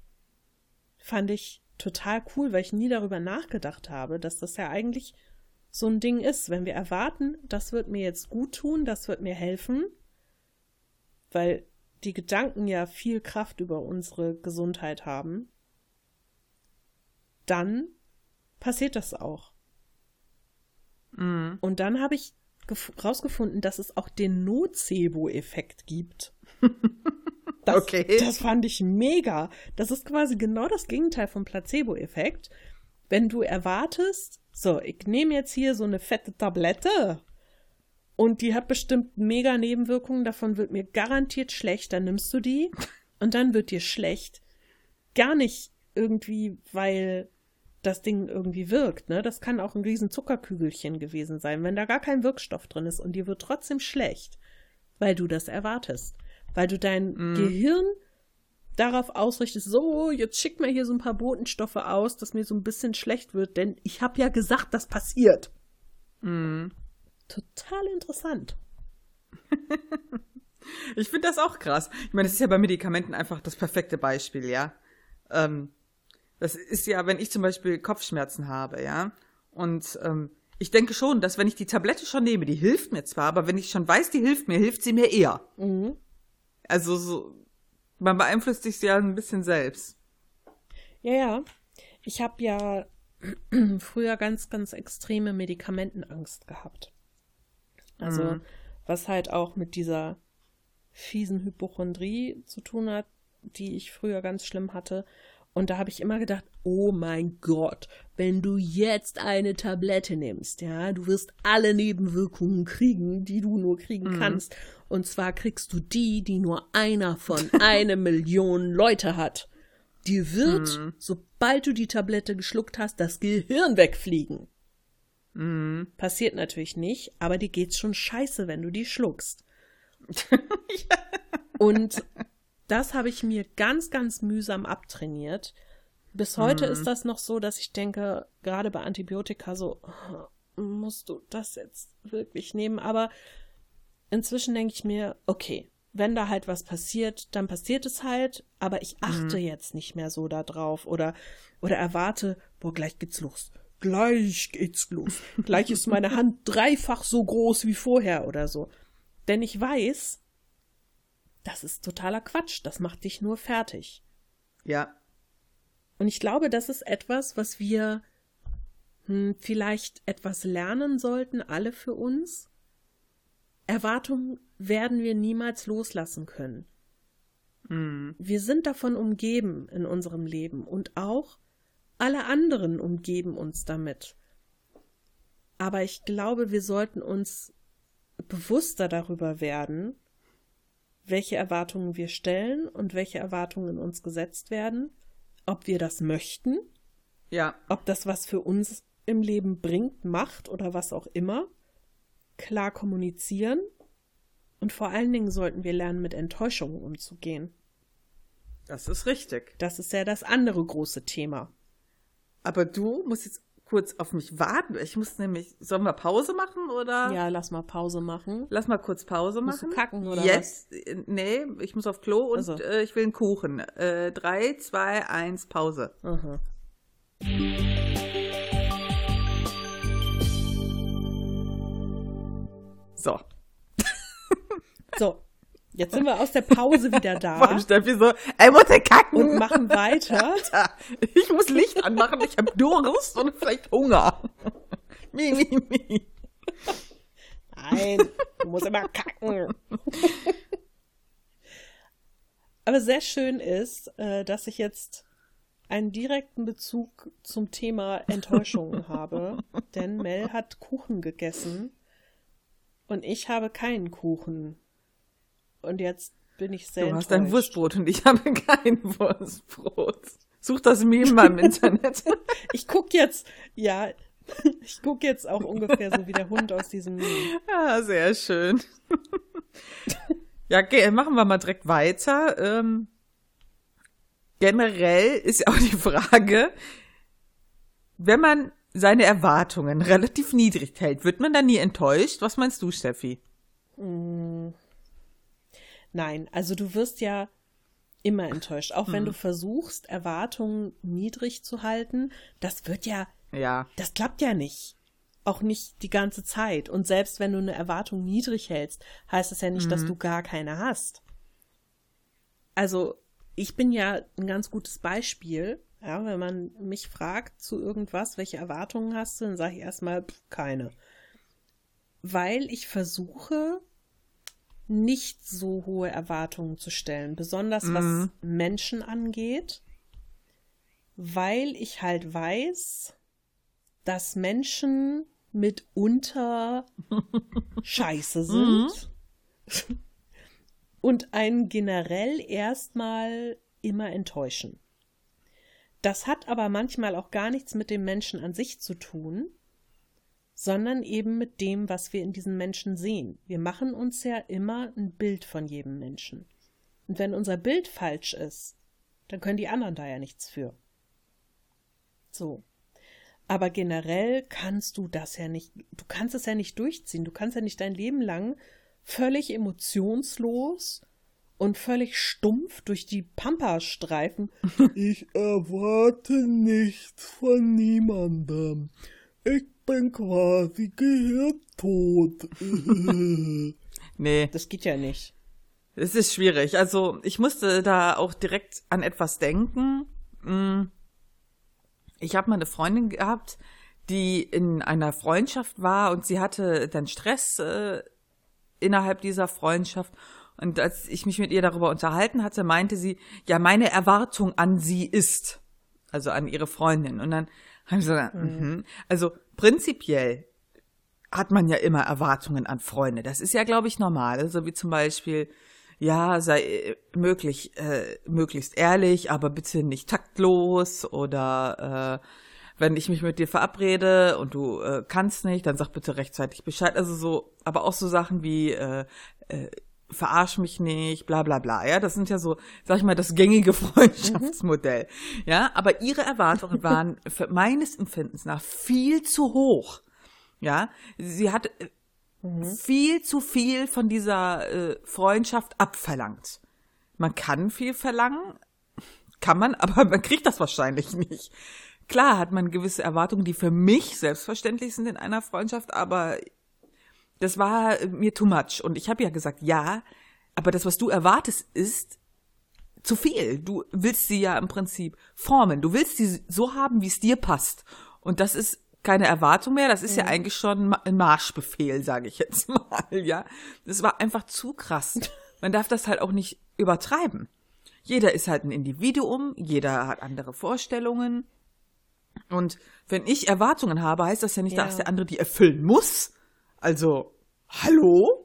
fand ich total cool, weil ich nie darüber nachgedacht habe, dass das ja eigentlich so ein Ding ist, wenn wir erwarten, das wird mir jetzt gut tun, das wird mir helfen, weil die Gedanken ja viel Kraft über unsere Gesundheit haben, dann passiert das auch. Mhm. Und dann habe ich rausgefunden, dass es auch den Nocebo-Effekt gibt. Das, Okay. Das fand ich mega. Das ist quasi genau das Gegenteil vom Placebo-Effekt. Wenn du erwartest, so, ich nehme jetzt hier so eine fette Tablette und die hat bestimmt mega Nebenwirkungen, davon wird mir garantiert schlecht, dann nimmst du die und dann wird dir schlecht. Gar nicht irgendwie, weil das Ding irgendwie wirkt, ne? Das kann auch ein riesen Zuckerkügelchen gewesen sein, wenn da gar kein Wirkstoff drin ist und dir wird trotzdem schlecht, weil du das erwartest, weil du dein Gehirn darauf ausrichtest, so, jetzt schick mir hier so ein paar Botenstoffe aus, dass mir so ein bisschen schlecht wird, denn ich habe ja gesagt, das passiert. Mhm. Total interessant. Ich finde das auch krass. Ich meine, das ist ja bei Medikamenten einfach das perfekte Beispiel, ja. Ähm, das ist ja, wenn ich zum Beispiel Kopfschmerzen habe, ja. Und ähm, ich denke schon, dass wenn ich die Tablette schon nehme, die hilft mir zwar, aber wenn ich schon weiß, die hilft mir, hilft sie mir eher. Mhm. Also so, man beeinflusst sich ja ein bisschen selbst. Ja, ja. Ich habe ja früher ganz, ganz extreme Medikamentenangst gehabt. Also, Mhm. was halt auch mit dieser fiesen Hypochondrie zu tun hat, die ich früher ganz schlimm hatte. Und da habe ich immer gedacht, oh mein Gott, wenn du jetzt eine Tablette nimmst, ja, du wirst alle Nebenwirkungen kriegen, die du nur kriegen kannst. Und zwar kriegst du die, die nur einer von eine Million Leute hat. Dir wird, sobald du die Tablette geschluckt hast, das Gehirn wegfliegen. Passiert natürlich nicht, aber dir geht's schon scheiße, wenn du die schluckst. Und das habe ich mir ganz, ganz mühsam abtrainiert. Bis heute ist das noch so, dass ich denke, gerade bei Antibiotika so, musst du das jetzt wirklich nehmen? Aber inzwischen denke ich mir, okay, wenn da halt was passiert, dann passiert es halt, aber ich achte mhm. jetzt nicht mehr so da drauf oder, oder erwarte, boah, gleich geht's los. Gleich geht's los. gleich ist meine Hand dreifach so groß wie vorher oder so. Denn ich weiß, das ist totaler Quatsch. Das macht dich nur fertig. Ja. Und ich glaube, das ist etwas, was wir hm, vielleicht etwas lernen sollten, alle für uns. Erwartungen werden wir niemals loslassen können. Mhm. Wir sind davon umgeben in unserem Leben und auch alle anderen umgeben uns damit. Aber ich glaube, wir sollten uns bewusster darüber werden, welche Erwartungen wir stellen und welche Erwartungen in uns gesetzt werden, ob wir das möchten, ja, ob das was für uns im Leben bringt, macht oder was auch immer, klar kommunizieren und vor allen Dingen sollten wir lernen, mit Enttäuschungen umzugehen. Das ist richtig. Das ist ja das andere große Thema. Aber du musst jetzt kurz auf mich warten. Ich muss nämlich, sollen wir Pause machen oder? Ja, lass mal Pause machen. Lass mal kurz Pause machen. Musst du kacken oder Jetzt, was? Nee, ich muss auf Klo und also. äh, ich will einen Kuchen. Äh, drei, zwei, eins, Pause. Aha. So. So. Jetzt sind wir aus der Pause wieder da. Von Steffi so, ey, muss ich kacken. Und machen weiter. Alter, ich muss Licht anmachen, ich habe Durst und vielleicht Hunger. Mi, mi, mi. Nein, du musst immer kacken. Aber sehr schön ist, äh, dass ich jetzt einen direkten Bezug zum Thema Enttäuschung habe. Denn Mel hat Kuchen gegessen und ich habe keinen Kuchen und jetzt bin ich sehr Du hast ein Wurstbrot und ich habe kein Wurstbrot. Such das Meme mal im Internet. ich guck jetzt, ja, ich guck jetzt auch ungefähr so wie der Hund aus diesem Meme. Ah, sehr schön. ja, okay, machen wir mal direkt weiter. Ähm, generell ist ja auch die Frage, wenn man seine Erwartungen relativ niedrig hält, wird man dann nie enttäuscht? Was meinst du, Steffi? Mm. Nein, also du wirst ja immer enttäuscht. Auch wenn du versuchst, Erwartungen niedrig zu halten, das wird ja, ja, das klappt ja nicht. Auch nicht die ganze Zeit. Und selbst wenn du eine Erwartung niedrig hältst, heißt das ja nicht, mhm. dass du gar keine hast. Also, ich bin ja ein ganz gutes Beispiel. Ja, wenn man mich fragt zu irgendwas, welche Erwartungen hast du, dann sage ich erstmal keine. Weil ich versuche, nicht so hohe Erwartungen zu stellen, besonders was mhm. Menschen angeht, weil ich halt weiß, dass Menschen mitunter scheiße sind mhm. und einen generell erstmal immer enttäuschen. Das hat aber manchmal auch gar nichts mit dem Menschen an sich zu tun, sondern eben mit dem, was wir in diesen Menschen sehen. Wir machen uns ja immer ein Bild von jedem Menschen. Und wenn unser Bild falsch ist, dann können die anderen da ja nichts für. So. Aber generell kannst du das ja nicht, du kannst es ja nicht durchziehen. Du kannst ja nicht dein Leben lang völlig emotionslos und völlig stumpf durch die Pampa streifen. ich erwarte nichts von niemandem. Ich bin quasi gehirntot. nee. Das geht ja nicht. Es ist schwierig. Also ich musste da auch direkt an etwas denken. Hm. Ich habe mal eine Freundin gehabt, die in einer Freundschaft war und sie hatte dann Stress äh, innerhalb dieser Freundschaft. Und als ich mich mit ihr darüber unterhalten hatte, meinte sie, ja, meine Erwartung an sie ist, also an ihre Freundin. Und dann gesagt, mhm. Also prinzipiell hat man ja immer Erwartungen an Freunde. Das ist ja, glaube ich, normal. So wie zum Beispiel, ja, sei äh, möglich, äh, möglichst ehrlich, aber bitte nicht taktlos oder äh, wenn ich mich mit dir verabrede und du äh, kannst nicht, dann sag bitte rechtzeitig Bescheid. Also so, aber auch so Sachen wie äh, äh, verarsch mich nicht, bla bla bla. Ja, das sind ja so, sag ich mal, das gängige Freundschaftsmodell. Ja, aber ihre Erwartungen waren für meines Empfindens nach viel zu hoch. Ja, sie hat äh, mhm. viel zu viel von dieser äh, Freundschaft abverlangt. Man kann viel verlangen, kann man, aber man kriegt das wahrscheinlich nicht. Klar hat man gewisse Erwartungen, die für mich selbstverständlich sind in einer Freundschaft, aber das war mir too much. Und ich habe ja gesagt, ja, aber das, was du erwartest, ist zu viel. Du willst sie ja im Prinzip formen. Du willst sie so haben, wie es dir passt. Und das ist keine Erwartung mehr, das ist mhm. ja eigentlich schon ein Marschbefehl, sage ich jetzt mal, ja. Das war einfach zu krass. Man darf das halt auch nicht übertreiben. Jeder ist halt ein Individuum, jeder hat andere Vorstellungen. Und wenn ich Erwartungen habe, heißt das ja nicht, ja. dass der andere die erfüllen muss. Also, hallo?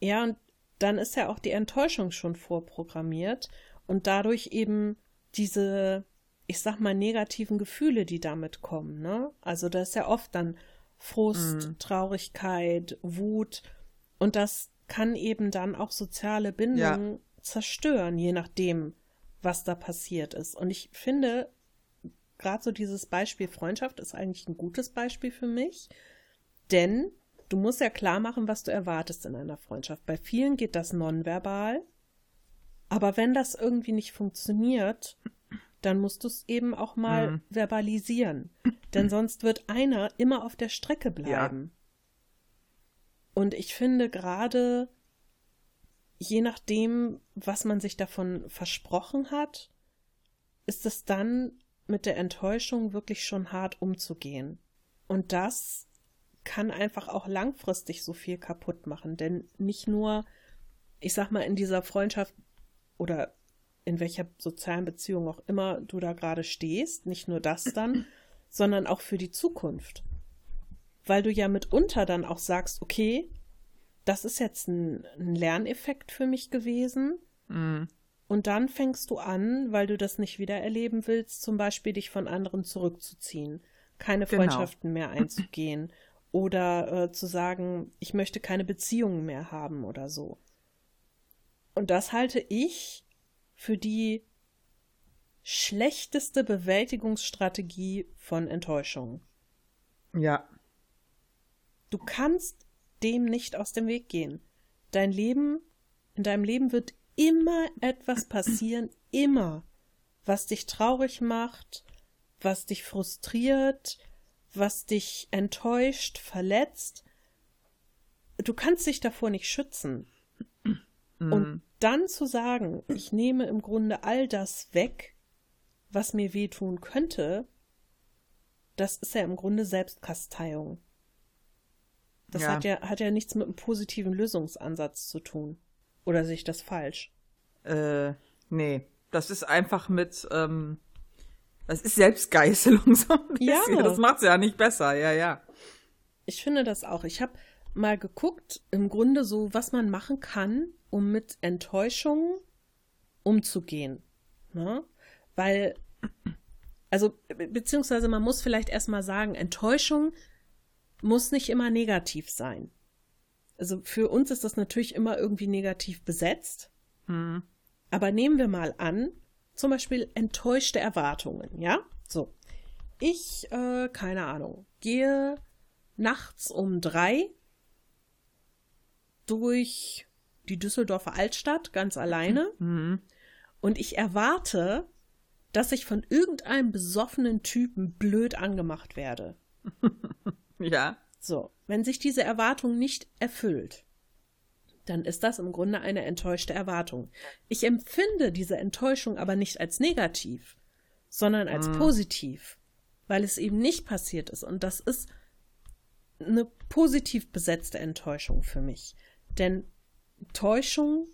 Ja, und dann ist ja auch die Enttäuschung schon vorprogrammiert und dadurch eben diese, ich sag mal, negativen Gefühle, die damit kommen, ne? Also da ist ja oft dann Frust, mhm. Traurigkeit, Wut und das kann eben dann auch soziale Bindungen ja. zerstören, je nachdem, was da passiert ist. Und ich finde, gerade so dieses Beispiel Freundschaft ist eigentlich ein gutes Beispiel für mich, denn du musst ja klar machen, was du erwartest in einer Freundschaft. Bei vielen geht das nonverbal, aber wenn das irgendwie nicht funktioniert, dann musst du es eben auch mal mhm. verbalisieren. Denn sonst wird einer immer auf der Strecke bleiben. Ja. Und ich finde gerade, je nachdem, was man sich davon versprochen hat, ist es dann mit der Enttäuschung wirklich schon hart umzugehen. Und das kann einfach auch langfristig so viel kaputt machen. Denn nicht nur, ich sag mal, in dieser Freundschaft oder in welcher sozialen Beziehung auch immer du da gerade stehst, nicht nur das dann, sondern auch für die Zukunft. Weil du ja mitunter dann auch sagst, okay, das ist jetzt ein, ein Lerneffekt für mich gewesen. Mhm. Und dann fängst du an, weil du das nicht wieder erleben willst, zum Beispiel dich von anderen zurückzuziehen, keine genau. Freundschaften mehr einzugehen oder äh, zu sagen, ich möchte keine Beziehungen mehr haben oder so. Und das halte ich für die schlechteste Bewältigungsstrategie von Enttäuschung. Ja. Du kannst dem nicht aus dem Weg gehen. Dein Leben, in deinem Leben wird immer etwas passieren, immer, was dich traurig macht, was dich frustriert, was dich enttäuscht, verletzt. Du kannst dich davor nicht schützen. Mhm. Und dann zu sagen, ich nehme im Grunde all das weg, was mir wehtun könnte, das ist ja im Grunde Selbstkasteiung. Das ja. Hat, ja, hat ja nichts mit einem positiven Lösungsansatz zu tun. Oder sehe ich das falsch? Äh, nee. Das ist einfach mit, ähm, das ist Selbstgeißelung so ein bisschen. Ja. Das macht's ja nicht besser, ja, ja. Ich finde das auch. Ich habe mal geguckt, im Grunde so, was man machen kann, um mit Enttäuschungen umzugehen. Ne? Weil, also, beziehungsweise man muss vielleicht erstmal sagen, Enttäuschung muss nicht immer negativ sein. Also für uns ist das natürlich immer irgendwie negativ besetzt. Hm. Aber nehmen wir mal an, zum Beispiel enttäuschte Erwartungen, ja? So. Ich, äh, keine Ahnung, gehe nachts um drei durch die Düsseldorfer Altstadt ganz alleine. Mhm. Und ich erwarte, dass ich von irgendeinem besoffenen Typen blöd angemacht werde. ja. So, wenn sich diese Erwartung nicht erfüllt, dann ist das im Grunde eine enttäuschte Erwartung. Ich empfinde diese Enttäuschung aber nicht als negativ, sondern als mhm. positiv, weil es eben nicht passiert ist. Und das ist eine positiv besetzte Enttäuschung für mich. Denn Täuschung,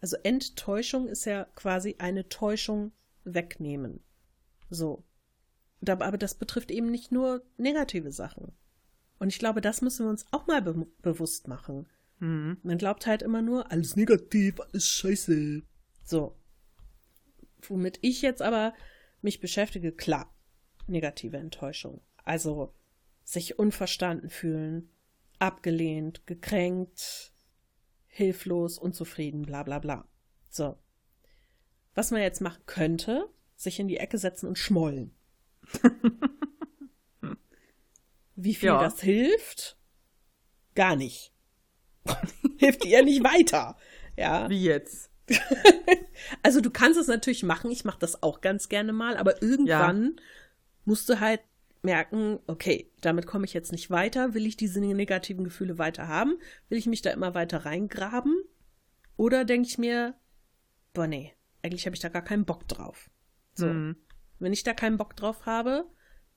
also Enttäuschung ist ja quasi eine Täuschung wegnehmen. So. Aber das betrifft eben nicht nur negative Sachen. Und ich glaube, das müssen wir uns auch mal be bewusst machen. Mhm. Man glaubt halt immer nur, alles negativ, alles scheiße. So. Womit ich jetzt aber mich beschäftige, klar, negative Enttäuschung. Also sich unverstanden fühlen, abgelehnt, gekränkt, hilflos, unzufrieden, bla bla bla. So. Was man jetzt machen könnte, sich in die Ecke setzen und schmollen. Wie viel Ja. das hilft? Gar nicht. hilft dir nicht weiter. Ja. Wie jetzt? Also du kannst es natürlich machen, ich mache das auch ganz gerne mal, aber irgendwann musst du halt merken, okay, damit komme ich jetzt nicht weiter, will ich diese negativen Gefühle weiter haben, will ich mich da immer weiter reingraben oder denke ich mir, boah nee, eigentlich habe ich da gar keinen Bock drauf. So, Mhm. wenn ich da keinen Bock drauf habe,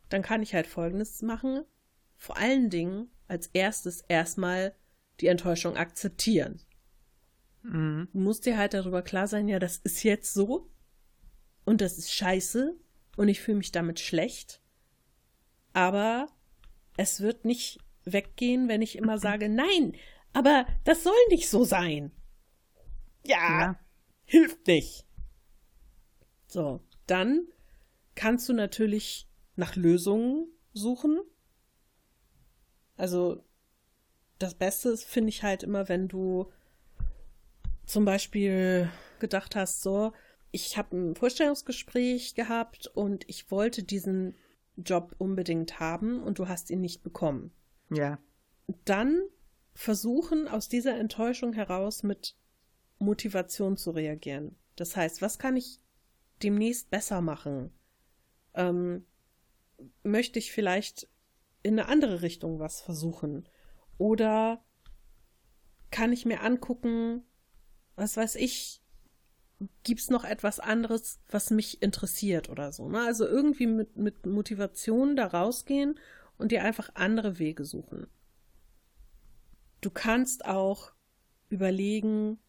dann kann ich halt Folgendes machen, vor allen Dingen als erstes erstmal die Enttäuschung akzeptieren. Mhm. Du musst dir halt darüber klar sein, ja, das ist jetzt so und das ist scheiße und ich fühle mich damit schlecht. Aber es wird nicht weggehen, wenn ich immer sage, nein, aber das soll nicht so sein. Ja, Ja. hilft nicht. So, dann kannst du natürlich nach Lösungen suchen. Also, das Beste ist, finde ich halt immer, wenn du zum Beispiel gedacht hast, so, ich habe ein Vorstellungsgespräch gehabt und ich wollte diesen Job unbedingt haben und du hast ihn nicht bekommen. Ja. Dann versuchen, aus dieser Enttäuschung heraus mit Motivation zu reagieren. Das heißt, was kann ich demnächst besser machen? Ähm, möchte ich vielleicht in eine andere Richtung was versuchen? Oder kann ich mir angucken, was weiß ich, gibt's noch etwas anderes, was mich interessiert oder so. Ne? Also irgendwie mit, mit Motivation da rausgehen und dir einfach andere Wege suchen. Du kannst auch überlegen,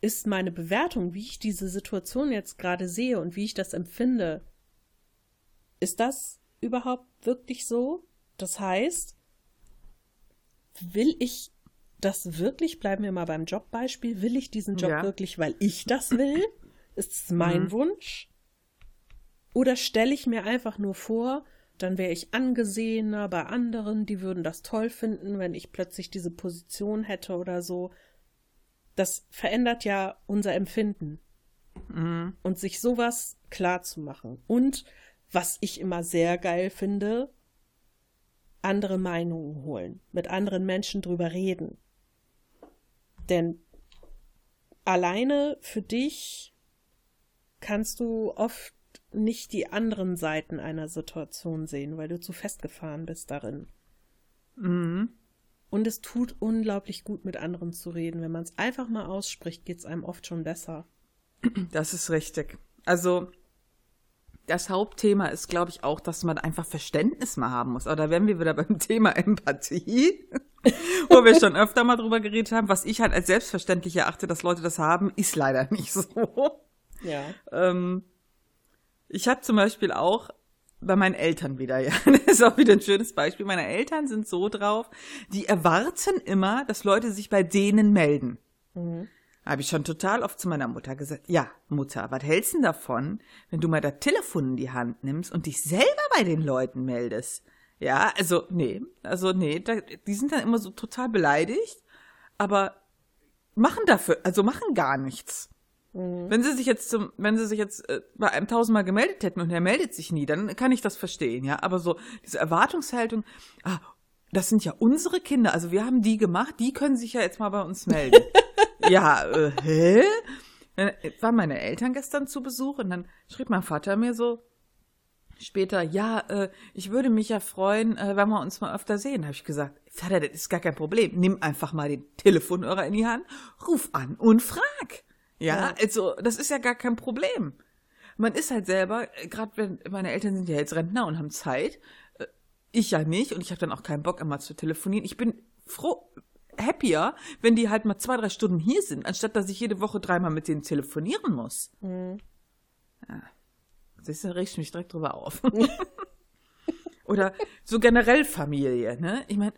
ist meine Bewertung, wie ich diese Situation jetzt gerade sehe und wie ich das empfinde, ist das überhaupt wirklich so? Das heißt, will ich das wirklich, bleiben wir mal beim Jobbeispiel, will ich diesen Job Ja. wirklich, weil ich das will? Ist es mein Mhm. Wunsch? Oder stelle ich mir einfach nur vor, dann wäre ich angesehener bei anderen, die würden das toll finden, wenn ich plötzlich diese Position hätte oder so. Das verändert ja unser Empfinden. Mhm. Und sich sowas klar zu machen. Und was ich immer sehr geil finde, andere Meinungen holen, mit anderen Menschen drüber reden. Denn alleine für dich kannst du oft nicht die anderen Seiten einer Situation sehen, weil du zu festgefahren bist darin. Mhm. Und es tut unglaublich gut, mit anderen zu reden. Wenn man es einfach mal ausspricht, geht es einem oft schon besser. Das ist richtig. Also das Hauptthema ist, glaube ich, auch, dass man einfach Verständnis mal haben muss. Aber da wären wir wieder beim Thema Empathie, wo wir schon öfter mal drüber geredet haben. Was ich halt als selbstverständlich erachte, dass Leute das haben, ist leider nicht so. Ja. Ähm, ich habe zum Beispiel auch bei meinen Eltern wieder, ja, das ist auch wieder ein schönes Beispiel. Meine Eltern sind so drauf, die erwarten immer, dass Leute sich bei denen melden. Mhm. Habe ich schon total oft zu meiner Mutter gesagt, ja, Mutter, was hältst du denn davon, wenn du mal das Telefon in die Hand nimmst und dich selber bei den Leuten meldest? Ja, also, nee, also, nee, da, die sind dann immer so total beleidigt, aber machen dafür, also machen gar nichts. Wenn sie sich jetzt zum, wenn sie sich jetzt äh, bei einem tausendmal gemeldet hätten und er meldet sich nie, dann kann ich das verstehen, ja. Aber so diese Erwartungshaltung, ah, das sind ja unsere Kinder, also wir haben die gemacht, die können sich ja jetzt mal bei uns melden. ja, äh, hä? Dann waren meine Eltern gestern zu Besuch und dann schrieb mein Vater mir so später, ja, äh, ich würde mich ja freuen, äh, wenn wir uns mal öfter sehen. Habe ich gesagt, Vater, das ist gar kein Problem. Nimm einfach mal den Telefonhörer in die Hand, ruf an und frag. Ja, Ja. also das ist ja gar kein Problem. Man ist halt selber, gerade wenn meine Eltern sind ja jetzt Rentner und haben Zeit, äh, ich ja nicht und ich habe dann auch keinen Bock immer zu telefonieren. Ich bin froh, happier, wenn die halt mal zwei, drei Stunden hier sind, anstatt dass ich jede Woche dreimal mit denen telefonieren muss. Ja. Siehst du, reg ich mich direkt drüber auf. Oder so generell Familie, ne? Ich meine,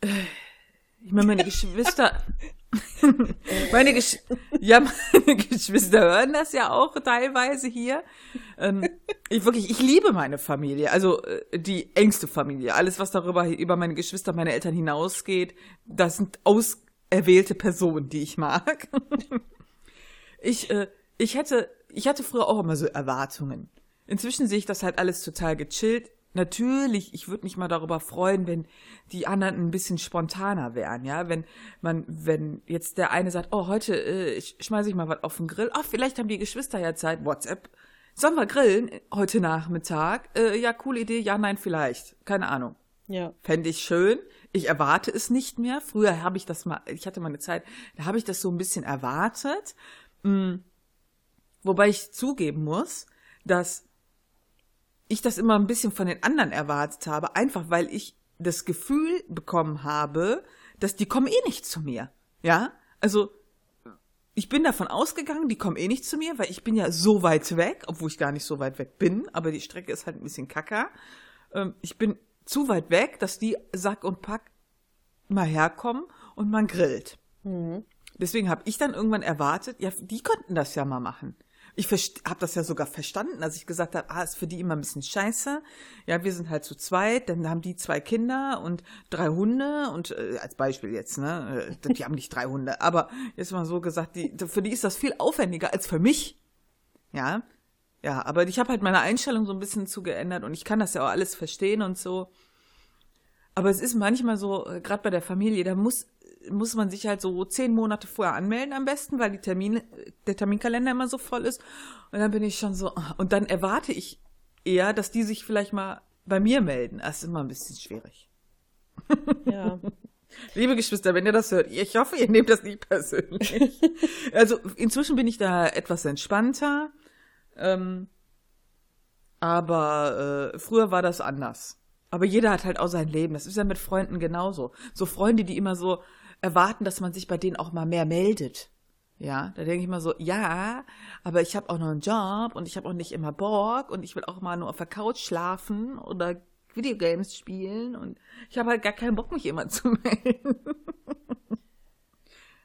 ich meine, meine Geschwister, meine Gesch ja, meine Geschwister hören das ja auch teilweise hier. Ähm, ich wirklich, ich liebe meine Familie, also äh, die engste Familie. Alles, was darüber über meine Geschwister, meine Eltern hinausgeht, das sind auserwählte Personen, die ich mag. Ich, äh, ich hätte, ich hatte früher auch immer so Erwartungen. Inzwischen sehe ich das halt alles total gechillt. Natürlich, ich würde mich mal darüber freuen, wenn die anderen ein bisschen spontaner wären, ja, wenn man, wenn jetzt der eine sagt, oh, heute äh, schmeiße ich mal was auf den Grill, ach, vielleicht haben die Geschwister ja Zeit, WhatsApp, sollen wir grillen heute Nachmittag? Äh, ja, coole Idee, ja, nein, vielleicht, keine Ahnung. Ja. Fände ich schön. Ich erwarte es nicht mehr. Früher habe ich das mal, ich hatte mal eine Zeit, da habe ich das so ein bisschen erwartet. Mhm. Wobei ich zugeben muss, dass ich das immer ein bisschen von den anderen erwartet habe, einfach weil ich das Gefühl bekommen habe, dass die kommen eh nicht zu mir. Ja? Also, ich bin davon ausgegangen, die kommen eh nicht zu mir, weil ich bin ja so weit weg, obwohl ich gar nicht so weit weg bin, aber die Strecke ist halt ein bisschen kacker. Ähm, ich bin zu weit weg, dass die Sack und Pack mal herkommen und man grillt. Mhm. Deswegen habe ich dann irgendwann erwartet, ja, die könnten das ja mal machen. Ich habe das ja sogar verstanden, als ich gesagt habe, ah, ist für die immer ein bisschen scheiße. Ja, wir sind halt zu zweit, dann haben die zwei Kinder und drei Hunde und äh, als Beispiel jetzt, ne, äh, die haben nicht drei Hunde, aber jetzt mal so gesagt, die, für die ist das viel aufwendiger als für mich. Ja, ja, aber ich habe halt meine Einstellung so ein bisschen zu geändert und ich kann das ja auch alles verstehen und so. Aber es ist manchmal so, äh, gerade bei der Familie, da muss, muss man sich halt so zehn Monate vorher anmelden am besten, weil die Termine, der Terminkalender immer so voll ist. Und dann bin ich schon so, ah, und dann erwarte ich eher, dass die sich vielleicht mal bei mir melden. Das ist immer ein bisschen schwierig. Ja. Liebe Geschwister, wenn ihr das hört, ich hoffe, ihr nehmt das nicht persönlich. also inzwischen bin ich da etwas entspannter. Ähm, aber äh, früher war das anders. Aber jeder hat halt auch sein Leben. Das ist ja mit Freunden genauso. So Freunde, die immer so erwarten, dass man sich bei denen auch mal mehr meldet. Ja, da denke ich mal so, ja, aber ich habe auch noch einen Job und ich habe auch nicht immer Bock und ich will auch mal nur auf der Couch schlafen oder Videogames spielen und ich habe halt gar keinen Bock, mich immer zu melden.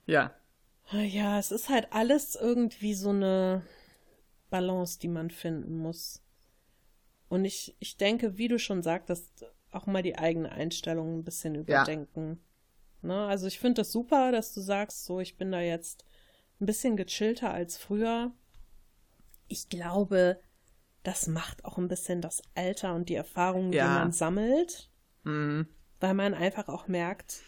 ja. Ja, es ist halt alles irgendwie so eine Balance, die man finden muss. Und ich, ich denke, wie du schon sagtest, auch mal die eigene Einstellung ein bisschen überdenken. Ja. Ne? Also ich finde das super, dass du sagst, so ich bin da jetzt ein bisschen gechillter als früher. Ich glaube, das macht auch ein bisschen das Alter und die Erfahrungen, ja. die man sammelt. Mhm. Weil man einfach auch merkt,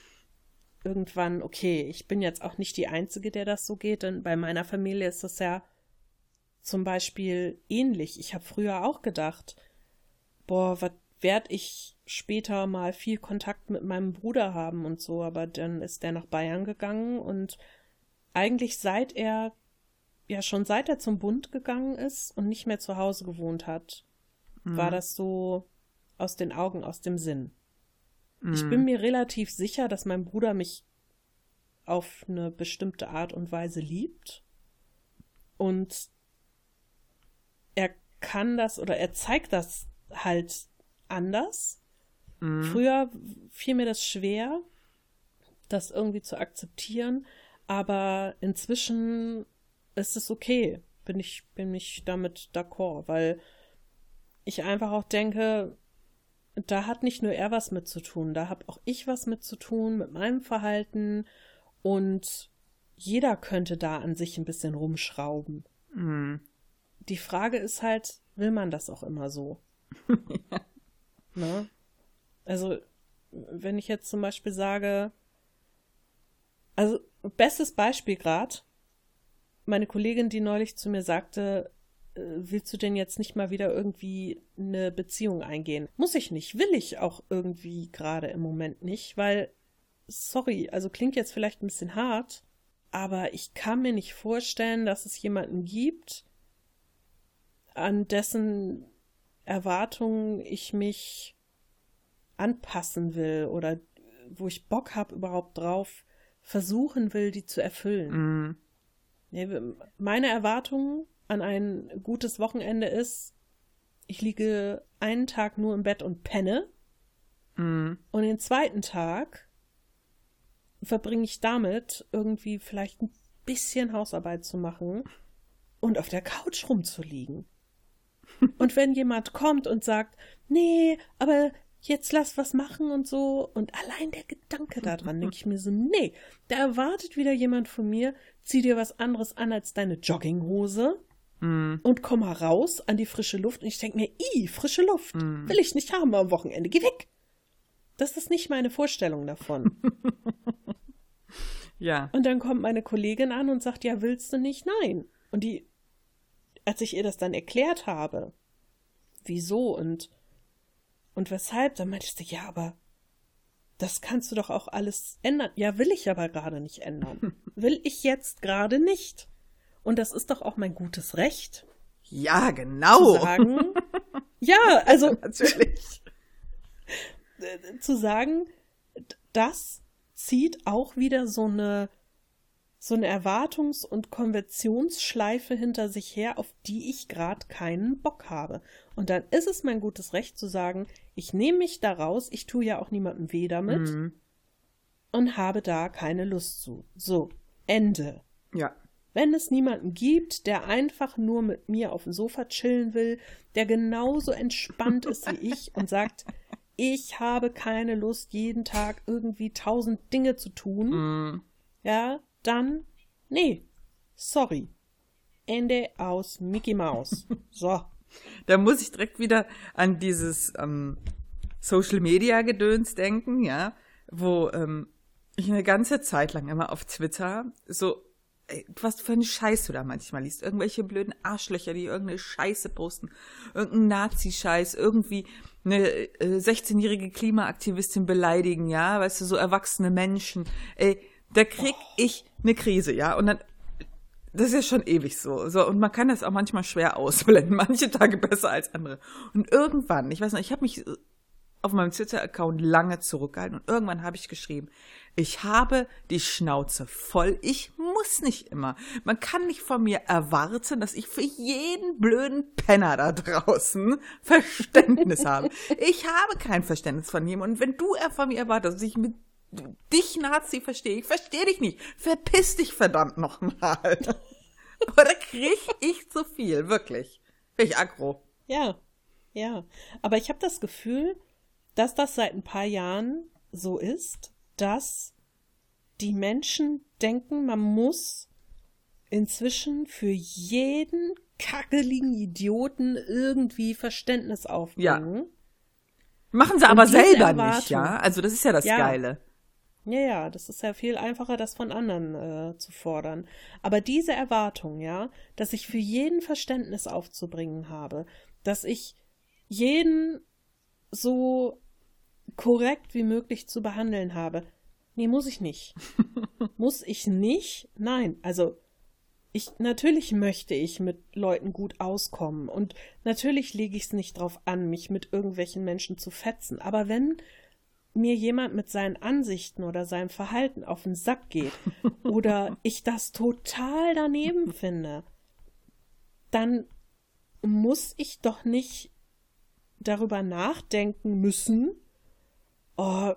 irgendwann, okay, ich bin jetzt auch nicht die Einzige, der das so geht, denn bei meiner Familie ist das ja zum Beispiel ähnlich. Ich habe früher auch gedacht, boah, was werd ich später mal viel Kontakt mit meinem Bruder haben und so, aber dann ist der nach Bayern gegangen und eigentlich seit er, ja schon seit er zum Bund gegangen ist und nicht mehr zu Hause gewohnt hat, mhm. war das so aus den Augen, aus dem Sinn. Mhm. Ich bin mir relativ sicher, dass mein Bruder mich auf eine bestimmte Art und Weise liebt und er kann das oder er zeigt das halt anders. Mhm. Früher fiel mir das schwer, das irgendwie zu akzeptieren, aber inzwischen ist es okay. Bin ich, bin ich damit d'accord, weil ich einfach auch denke, da hat nicht nur er was mit zu tun, da habe auch ich was mit zu tun, mit meinem Verhalten und jeder könnte da an sich ein bisschen rumschrauben. Mhm die Frage ist halt, will man das auch immer so? ja. Ne? Also, wenn ich jetzt zum Beispiel sage, also bestes Beispiel gerade, meine Kollegin, die neulich zu mir sagte, äh, willst du denn jetzt nicht mal wieder irgendwie eine Beziehung eingehen? Muss ich nicht, will ich auch irgendwie gerade im Moment nicht, weil, sorry, also klingt jetzt vielleicht ein bisschen hart, aber ich kann mir nicht vorstellen, dass es jemanden gibt, an dessen Erwartungen ich mich anpassen will oder wo ich Bock habe überhaupt drauf, versuchen will, die zu erfüllen. Mm. Meine Erwartung an ein gutes Wochenende ist, ich liege einen Tag nur im Bett und penne mm. und den zweiten Tag verbringe ich damit, irgendwie vielleicht ein bisschen Hausarbeit zu machen und auf der Couch rumzuliegen. Und wenn jemand kommt und sagt, nee, aber jetzt lass was machen und so, und allein der Gedanke daran, denke ich mir so, nee, da erwartet wieder jemand von mir, zieh dir was anderes an als deine Jogginghose mm. und komme raus an die frische Luft und ich denke mir, i, frische Luft, mm. will ich nicht haben am Wochenende, geh weg. Das ist nicht meine Vorstellung davon. ja. Und dann kommt meine Kollegin an und sagt, ja, willst du nicht? Nein. Und die, als ich ihr das dann erklärt habe, wieso und, und weshalb, dann meinte sie, ja, aber das kannst du doch auch alles ändern. Ja, will ich aber gerade nicht ändern. will ich jetzt gerade nicht. Und das ist doch auch mein gutes Recht. Ja, genau. Zu sagen, ja, also natürlich. zu sagen, das zieht auch wieder so eine so eine Erwartungs- und Konventionsschleife hinter sich her, auf die ich gerade keinen Bock habe. Und dann ist es mein gutes Recht zu sagen, ich nehme mich da raus, ich tue ja auch niemandem weh damit mhm. und habe da keine Lust zu. So, Ende. Ja. Wenn es niemanden gibt, der einfach nur mit mir auf dem Sofa chillen will, der genauso entspannt ist wie ich und sagt, ich habe keine Lust, jeden Tag irgendwie tausend Dinge zu tun, mm. ja, dann, nee, sorry. Ende aus Mickey Mouse. So. Da muss ich direkt wieder an dieses ähm, Social Media Gedöns denken, ja, wo ähm, ich eine ganze Zeit lang immer auf Twitter so ey, was für eine Scheiße du da manchmal liest. Irgendwelche blöden Arschlöcher, die irgendeine Scheiße posten. Irgendein Nazi-Scheiß, irgendwie eine äh, 16-jährige Klimaaktivistin beleidigen, ja, weißt du, so erwachsene Menschen. Ey, da krieg oh. ich eine Krise, ja, und dann das ist ja schon ewig so. so. Und man kann das auch manchmal schwer ausblenden. Manche Tage besser als andere. Und irgendwann, ich weiß noch, ich habe mich auf meinem Twitter-Account lange zurückgehalten und irgendwann habe ich geschrieben, ich habe die Schnauze voll. Ich muss nicht immer. Man kann nicht von mir erwarten, dass ich für jeden blöden Penner da draußen Verständnis habe. Ich habe kein Verständnis von ihm. Und wenn du von mir erwartest, dass ich mit dich Nazi verstehe, ich verstehe dich nicht. Verpiss dich verdammt nochmal. Oder krieg ich zu viel, wirklich. Bin ich aggro. Ja, ja. Aber ich habe das Gefühl, dass das seit ein paar Jahren so ist, dass die Menschen denken, man muss inzwischen für jeden kackeligen Idioten irgendwie Verständnis aufbringen. Ja. Machen sie aber selber Erwartung, nicht, ja? Also das ist ja das ja. Geile. Ja, ja, das ist ja viel einfacher, das von anderen äh, zu fordern. Aber diese Erwartung, ja, dass ich für jeden Verständnis aufzubringen habe, dass ich jeden so korrekt wie möglich zu behandeln habe. Nee, muss ich nicht. muss ich nicht? Nein, also ich natürlich möchte ich mit Leuten gut auskommen und natürlich lege ich es nicht drauf an, mich mit irgendwelchen Menschen zu fetzen, aber wenn mir jemand mit seinen Ansichten oder seinem Verhalten auf den Sack geht oder ich das total daneben finde, dann muss ich doch nicht darüber nachdenken müssen, oh,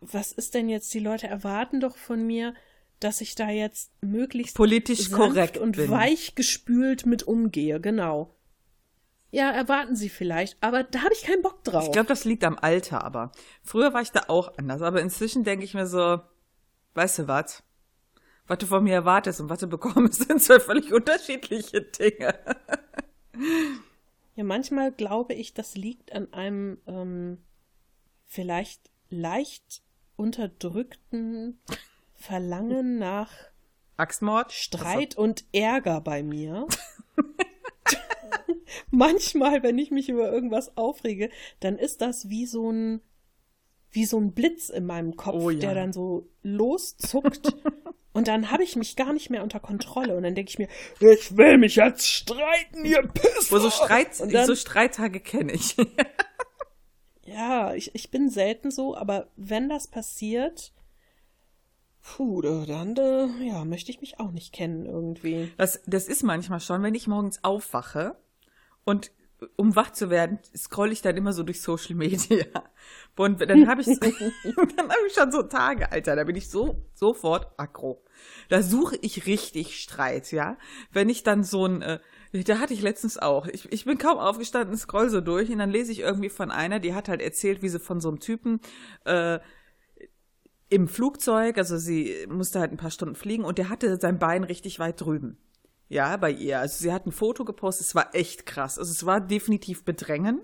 was ist denn jetzt, die Leute erwarten doch von mir, dass ich da jetzt möglichst politisch korrekt und bin. weich gespült mit umgehe, genau. Ja, erwarten sie vielleicht, aber da habe ich keinen Bock drauf. Ich glaube, das liegt am Alter, aber früher war ich da auch anders, aber inzwischen denke ich mir so, weißt du was? Was du von mir erwartest und was du bekommst, sind zwei völlig unterschiedliche Dinge. ja, manchmal glaube ich, das liegt an einem ähm, vielleicht leicht unterdrückten Verlangen nach Axtmord, Streit und Ärger bei mir. Manchmal, wenn ich mich über irgendwas aufrege, dann ist das wie so ein wie so ein Blitz in meinem Kopf, oh, ja. der dann so loszuckt. und dann habe ich mich gar nicht mehr unter Kontrolle. Und dann denke ich mir, ich will mich jetzt streiten, ihr Pisser. Oh, so, Streit, dann, so Streittage kenne ich. ja, ich, ich bin selten so, aber wenn das passiert, puh, dann ja, möchte ich mich auch nicht kennen irgendwie. Das, das ist manchmal schon, wenn ich morgens aufwache und um wach zu werden, scroll ich dann immer so durch Social Media. Und dann habe ich, dann habe ich schon so Tage, Alter, da bin ich so sofort aggro. Da suche ich richtig Streit, ja. Wenn ich dann so ein, äh, da hatte ich letztens auch. Ich, ich bin kaum aufgestanden, scroll so durch und dann lese ich irgendwie von einer, die hat halt erzählt, wie sie von so einem Typen äh, im Flugzeug, also sie musste halt ein paar Stunden fliegen und der hatte sein Bein richtig weit drüben. Ja, bei ihr. Also sie hat ein Foto gepostet, es war echt krass. Also es war definitiv Bedrängen.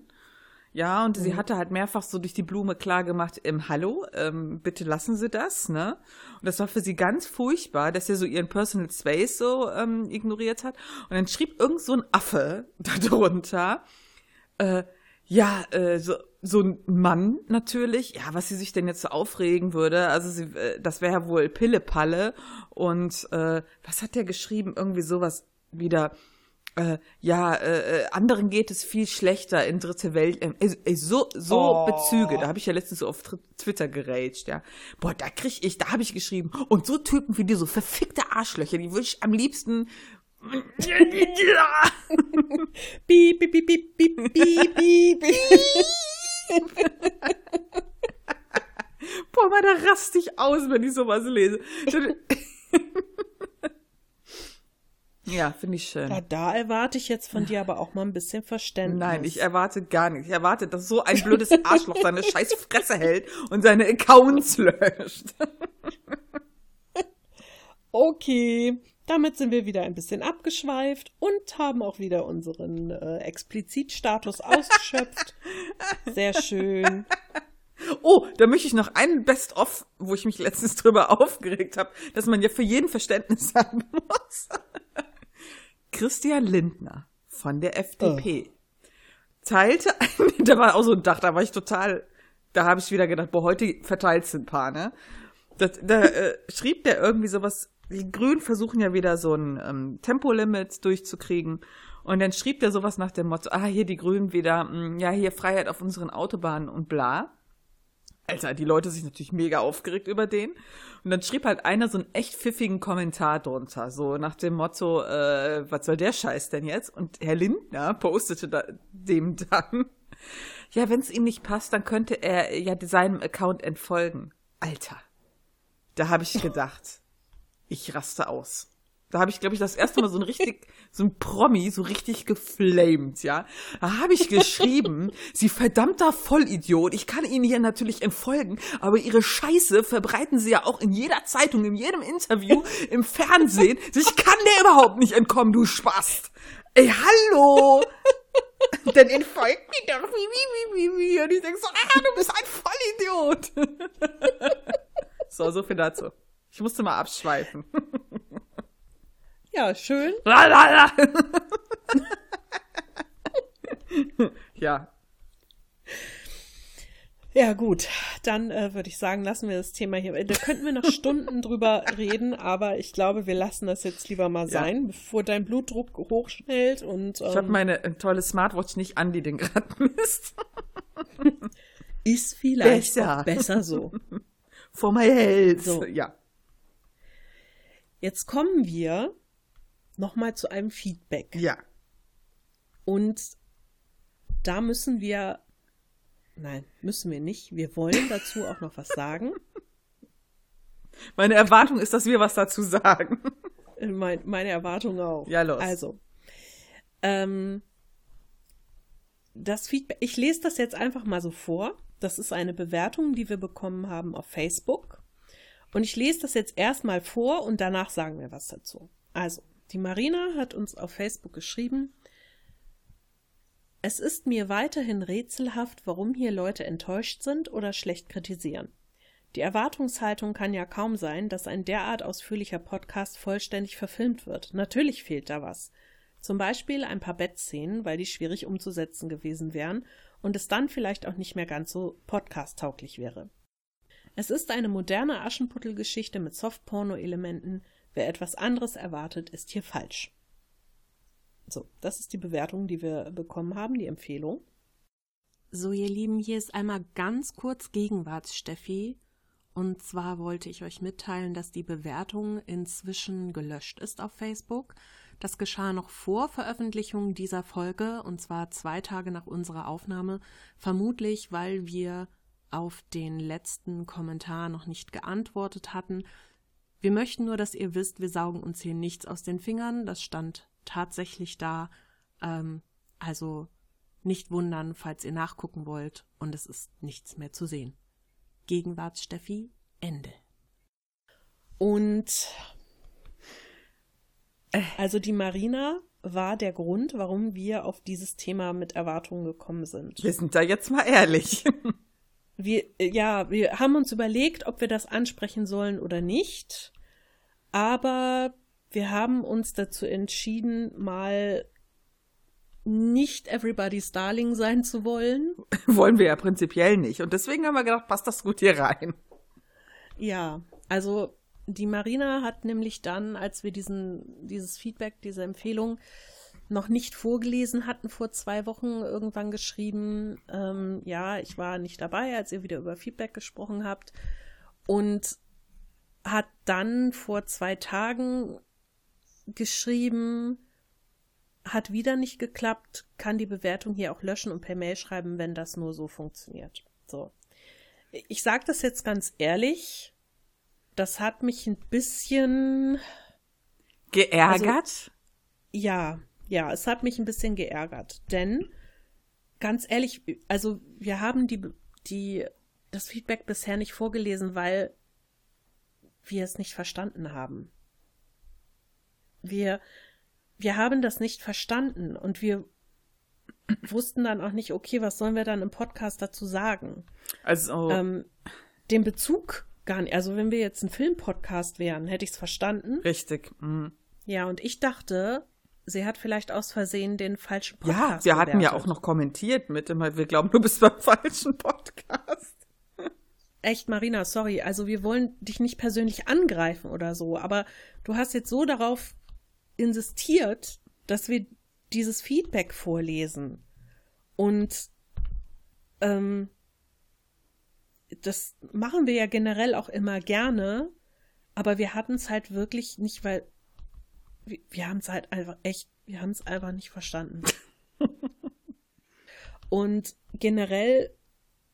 Ja, und mhm. sie hatte halt mehrfach so durch die Blume klar gemacht, ähm, hallo, ähm, bitte lassen Sie das, ne? Und das war für sie ganz furchtbar, dass sie so ihren Personal Space so ähm, ignoriert hat. Und dann schrieb irgend so ein Affe darunter, äh, ja, äh, so, so ein Mann natürlich, ja, was sie sich denn jetzt so aufregen würde. Also sie, äh, das wäre ja wohl Pillepalle. Und äh, was hat der geschrieben? Irgendwie sowas wieder äh, ja, äh, äh, anderen geht es viel schlechter in dritte Welt. Äh, äh, so so oh. Bezüge, da habe ich ja letztens so auf Twitter geraged, ja. Boah, da krieg ich, da habe ich geschrieben. Und so Typen wie die, so verfickte Arschlöcher, die würde ich am liebsten piep, piep, piep, piep, piep, piep, piep. Boah, man, da rast ich aus, wenn ich sowas lese. Ja, finde ich schön. Ja, da erwarte ich jetzt von dir aber auch mal ein bisschen Verständnis. Nein, ich erwarte gar nichts. Ich erwarte, dass so ein blödes Arschloch seine scheiß Fresse hält und seine Accounts löscht. okay, damit sind wir wieder ein bisschen abgeschweift und haben auch wieder unseren äh, Explizitstatus ausgeschöpft. Sehr schön. Oh, da möchte ich noch einen Best-of, wo ich mich letztens drüber aufgeregt habe, dass man ja für jeden Verständnis haben muss. Christian Lindner von der FDP oh. teilte, ein, da war auch so ein Dach, da war ich total, da habe ich wieder gedacht, boah, heute verteilt ein paar, ne? Das, da äh, schrieb der irgendwie sowas, die Grünen versuchen ja wieder so ein ähm, Tempolimit durchzukriegen. Und dann schrieb der sowas nach dem Motto, ah, hier die Grünen wieder, mh, mm, ja, hier Freiheit auf unseren Autobahnen und bla. Alter, die Leute sich natürlich mega aufgeregt über den. Und dann schrieb halt einer so einen echt pfiffigen Kommentar drunter, so nach dem Motto, äh, was soll der Scheiß denn jetzt? Und Herr Lindner postete da, dem dann, ja, wenn es ihm nicht passt, dann könnte er ja seinem Account entfolgen. Alter, da habe ich gedacht, ich raste aus. Da habe ich, glaube ich, das erste Mal so ein richtig, so ein Promi, so richtig geflamed, ja. Da habe ich geschrieben, sie verdammter Vollidiot, ich kann Ihnen hier natürlich entfolgen, aber Ihre Scheiße verbreiten Sie ja auch in jeder Zeitung, in jedem Interview, im Fernsehen. Ich kann dir überhaupt nicht entkommen, du Spast. Ey, hallo! Dann entfolgt mir doch, wie, wie, wie, wie, wie. Und ich denke so, ah, du bist ein Vollidiot. so, so viel dazu. Ich musste mal abschweifen. Ja, schön. ja. Ja, gut. Dann äh, würde ich sagen, lassen wir das Thema hier. Da könnten wir noch Stunden drüber reden, aber ich glaube, wir lassen das jetzt lieber mal sein, ja. bevor dein Blutdruck hochschnellt und. Ähm, ich habe meine äh, tolle Smartwatch nicht an, die den gerade misst. Ist vielleicht besser, besser so. For my health. So. Ja. Jetzt kommen wir nochmal zu einem Feedback. Ja. Und da müssen wir, nein, müssen wir nicht. Wir wollen dazu auch noch was sagen. Meine Erwartung ist, dass wir was dazu sagen. Mein, meine Erwartung auch. Ja, los. Also, ähm, das Feedback, ich lese das jetzt einfach mal so vor. Das ist eine Bewertung, die wir bekommen haben auf Facebook. Und ich lese das jetzt erstmal vor und danach sagen wir was dazu. Also, die Marina hat uns auf Facebook geschrieben, es ist mir weiterhin rätselhaft, warum hier Leute enttäuscht sind oder schlecht kritisieren. Die Erwartungshaltung kann ja kaum sein, dass ein derart ausführlicher Podcast vollständig verfilmt wird. Natürlich fehlt da was. Zum Beispiel ein paar Bettszenen, weil die schwierig umzusetzen gewesen wären und es dann vielleicht auch nicht mehr ganz so podcast-tauglich wäre. Es ist eine moderne Aschenputtelgeschichte mit Softporno-Elementen, Wer etwas anderes erwartet, ist hier falsch. So, das ist die Bewertung, die wir bekommen haben, die Empfehlung. So, ihr Lieben, hier ist einmal ganz kurz Gegenwarts-Steffi. Und zwar wollte ich euch mitteilen, dass die Bewertung inzwischen gelöscht ist auf Facebook. Das geschah noch vor Veröffentlichung dieser Folge, und zwar zwei Tage nach unserer Aufnahme, vermutlich weil wir auf den letzten Kommentar noch nicht geantwortet hatten. Wir möchten nur, dass ihr wisst, wir saugen uns hier nichts aus den Fingern. Das stand tatsächlich da. Ähm, also nicht wundern, falls ihr nachgucken wollt und es ist nichts mehr zu sehen. Gegenwart Steffi, Ende. Und äh, Also die Marina war der Grund, warum wir auf dieses Thema mit Erwartungen gekommen sind. Wir sind da jetzt mal ehrlich. Wir, ja, wir haben uns überlegt, ob wir das ansprechen sollen oder nicht. Aber wir haben uns dazu entschieden, mal nicht everybody's darling sein zu wollen. Wollen wir ja prinzipiell nicht. Und deswegen haben wir gedacht, passt das gut hier rein. Ja, also die Marina hat nämlich dann, als wir diesen, dieses Feedback, diese Empfehlung noch nicht vorgelesen hatten, vor zwei Wochen irgendwann geschrieben, ähm, ja, ich war nicht dabei, als ihr wieder über Feedback gesprochen habt. Und hat dann vor zwei Tagen geschrieben, hat wieder nicht geklappt, kann die Bewertung hier auch löschen und per Mail schreiben, wenn das nur so funktioniert. So. Ich sage das jetzt ganz ehrlich, das hat mich ein bisschen geärgert. Also, ja, ja, es hat mich ein bisschen geärgert, denn ganz ehrlich, also wir haben die die das Feedback bisher nicht vorgelesen, weil wir es nicht verstanden haben. Wir wir haben das nicht verstanden und wir wussten dann auch nicht, okay, was sollen wir dann im Podcast dazu sagen? Also ähm, den Bezug gar nicht. Also wenn wir jetzt ein Filmpodcast wären, hätte ich es verstanden. Richtig. Mhm. Ja, und ich dachte, sie hat vielleicht aus Versehen den falschen Podcast. Ja, wir hatten ja auch noch kommentiert mit immer, wir glauben, du bist beim falschen Podcast. Echt, Marina, sorry. Also wir wollen dich nicht persönlich angreifen oder so, aber du hast jetzt so darauf insistiert, dass wir dieses Feedback vorlesen. Und ähm, das machen wir ja generell auch immer gerne, aber wir hatten es halt wirklich nicht, weil wir, wir haben es halt einfach echt, wir haben es einfach nicht verstanden. Und generell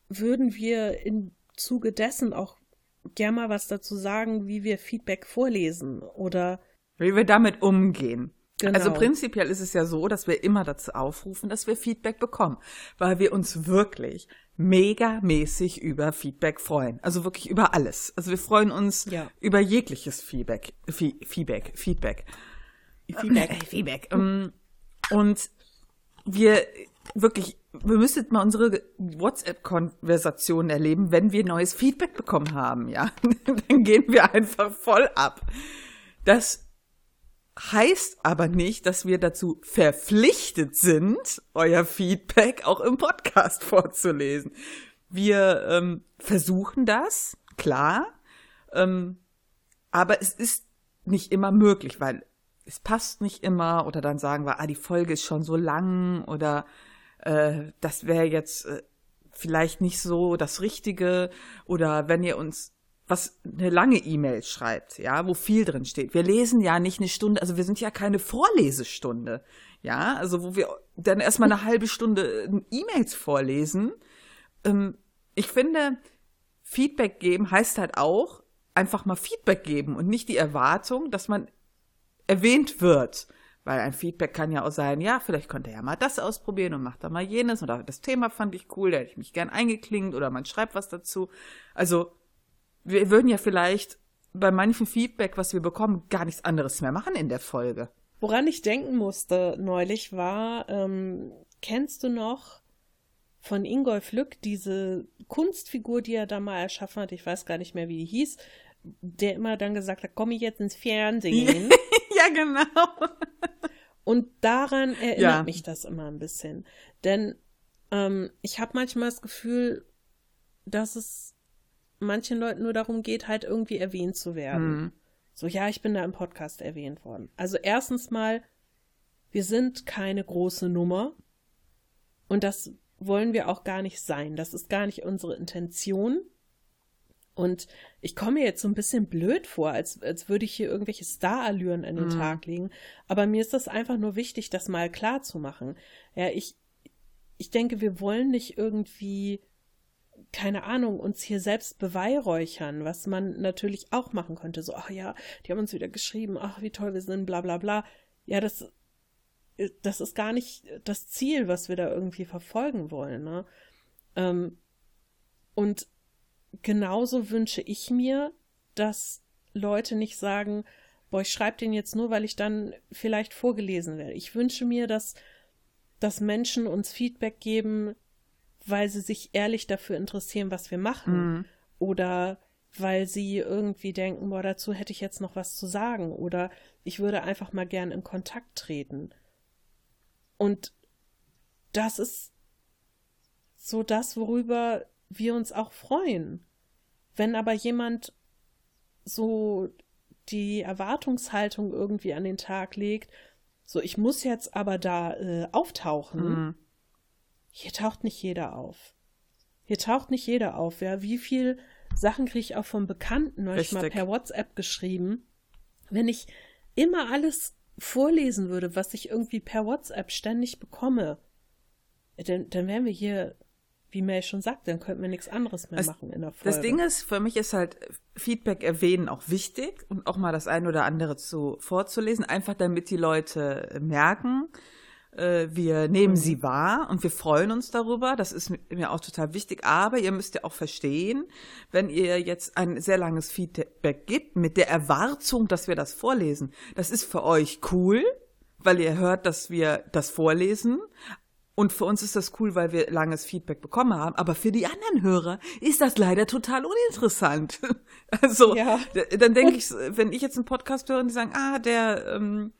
würden wir im Zuge dessen auch gerne mal was dazu sagen, wie wir Feedback vorlesen oder wie wir damit umgehen. Genau. Also prinzipiell ist es ja so, dass wir immer dazu aufrufen, dass wir Feedback bekommen, weil wir uns wirklich megamäßig über Feedback freuen. Also wirklich über alles. Also wir freuen uns ja. über jegliches Feedback, Feedback, Feedback. Feedback, äh, Feedback. Ähm, und wir wirklich, wir müssten mal unsere WhatsApp-Konversation erleben, wenn wir neues Feedback bekommen haben, ja. Dann gehen wir einfach voll ab. Das heißt aber nicht, dass wir dazu verpflichtet sind, euer Feedback auch im Podcast vorzulesen. Wir ähm, versuchen das, klar, ähm, aber es ist nicht immer möglich, weil es passt nicht immer oder dann sagen wir, ah, die Folge ist schon so lang oder äh, das wäre jetzt äh, vielleicht nicht so das Richtige oder wenn ihr uns was eine lange E-Mail schreibt, ja, wo viel drin steht. Wir lesen ja nicht eine Stunde, also wir sind ja keine Vorlesestunde, ja, also wo wir dann erstmal eine halbe Stunde äh, E-Mails vorlesen. Ähm, ich finde, Feedback geben heißt halt auch einfach mal Feedback geben und nicht die Erwartung, dass man erwähnt wird. Weil ein Feedback kann ja auch sein, ja, vielleicht konnte er ja mal das ausprobieren und macht da mal jenes oder das Thema fand ich cool, da hätte ich mich gern eingeklingt oder man schreibt was dazu. Also wir würden ja vielleicht bei manchem Feedback, was wir bekommen, gar nichts anderes mehr machen in der Folge. Woran ich denken musste neulich war, ähm, kennst du noch von Ingolf Lück diese Kunstfigur, die er da mal erschaffen hat, ich weiß gar nicht mehr, wie die hieß, der immer dann gesagt hat, komme ich jetzt ins Fernsehen. genau. Und daran erinnert ja. mich das immer ein bisschen. Denn ähm, ich habe manchmal das Gefühl, dass es manchen Leuten nur darum geht, halt irgendwie erwähnt zu werden. Mhm. So, ja, ich bin da im Podcast erwähnt worden. Also erstens mal, wir sind keine große Nummer und das wollen wir auch gar nicht sein. Das ist gar nicht unsere Intention. Und ich komme mir jetzt so ein bisschen blöd vor, als, als würde ich hier irgendwelche Starallüren an den mhm. Tag legen. Aber mir ist das einfach nur wichtig, das mal klar zu machen. Ja, ich, ich denke, wir wollen nicht irgendwie keine Ahnung, uns hier selbst beweihräuchern, was man natürlich auch machen könnte. So, ach ja, die haben uns wieder geschrieben, ach, wie toll wir sind, bla bla bla. Ja, das, das ist gar nicht das Ziel, was wir da irgendwie verfolgen wollen. Ne? Ähm, und genauso wünsche ich mir, dass Leute nicht sagen, boah, ich schreibe den jetzt nur, weil ich dann vielleicht vorgelesen werde. Ich wünsche mir, dass, dass Menschen uns Feedback geben, weil sie sich ehrlich dafür interessieren, was wir machen. Mhm. Oder weil sie irgendwie denken, boah, dazu hätte ich jetzt noch was zu sagen. Oder ich würde einfach mal gern in Kontakt treten. Und das ist so das, worüber wir uns auch freuen. Wenn aber jemand so die Erwartungshaltung irgendwie an den Tag legt, so ich muss jetzt aber da äh, auftauchen, Mhm. hier taucht nicht jeder auf. Hier taucht nicht jeder auf. Ja, wie viel Sachen kriege ich auch von Bekannten manchmal per WhatsApp geschrieben. Wenn ich immer alles vorlesen würde, was ich irgendwie per WhatsApp ständig bekomme, dann, dann wären wir hier, wie Mel schon sagt, dann könnten wir nichts anderes mehr Das- machen in der Folge. Das Ding ist, für mich ist halt Feedback erwähnen auch wichtig und auch mal das ein oder andere zu vorzulesen, einfach damit die Leute merken, äh, wir nehmen sie wahr und wir freuen uns darüber. Das ist mi- mir auch total wichtig. Aber ihr müsst ja auch verstehen, wenn ihr jetzt ein sehr langes Feedback gibt mit der Erwartung, dass wir das vorlesen, das ist für euch cool, weil ihr hört, dass wir das vorlesen. Und für uns ist das cool, weil wir langes Feedback bekommen haben. Aber für die anderen Hörer ist das leider total uninteressant. Also, Ja. dann denke ich, wenn ich jetzt einen Podcast höre und die sagen, ah, der ähm,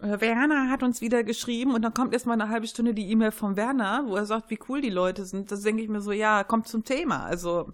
äh, Werner hat uns wieder geschrieben und dann kommt erst mal eine halbe Stunde die E-Mail von Werner, wo er sagt, wie cool die Leute sind. Das denke ich mir so, ja, kommt zum Thema. Also,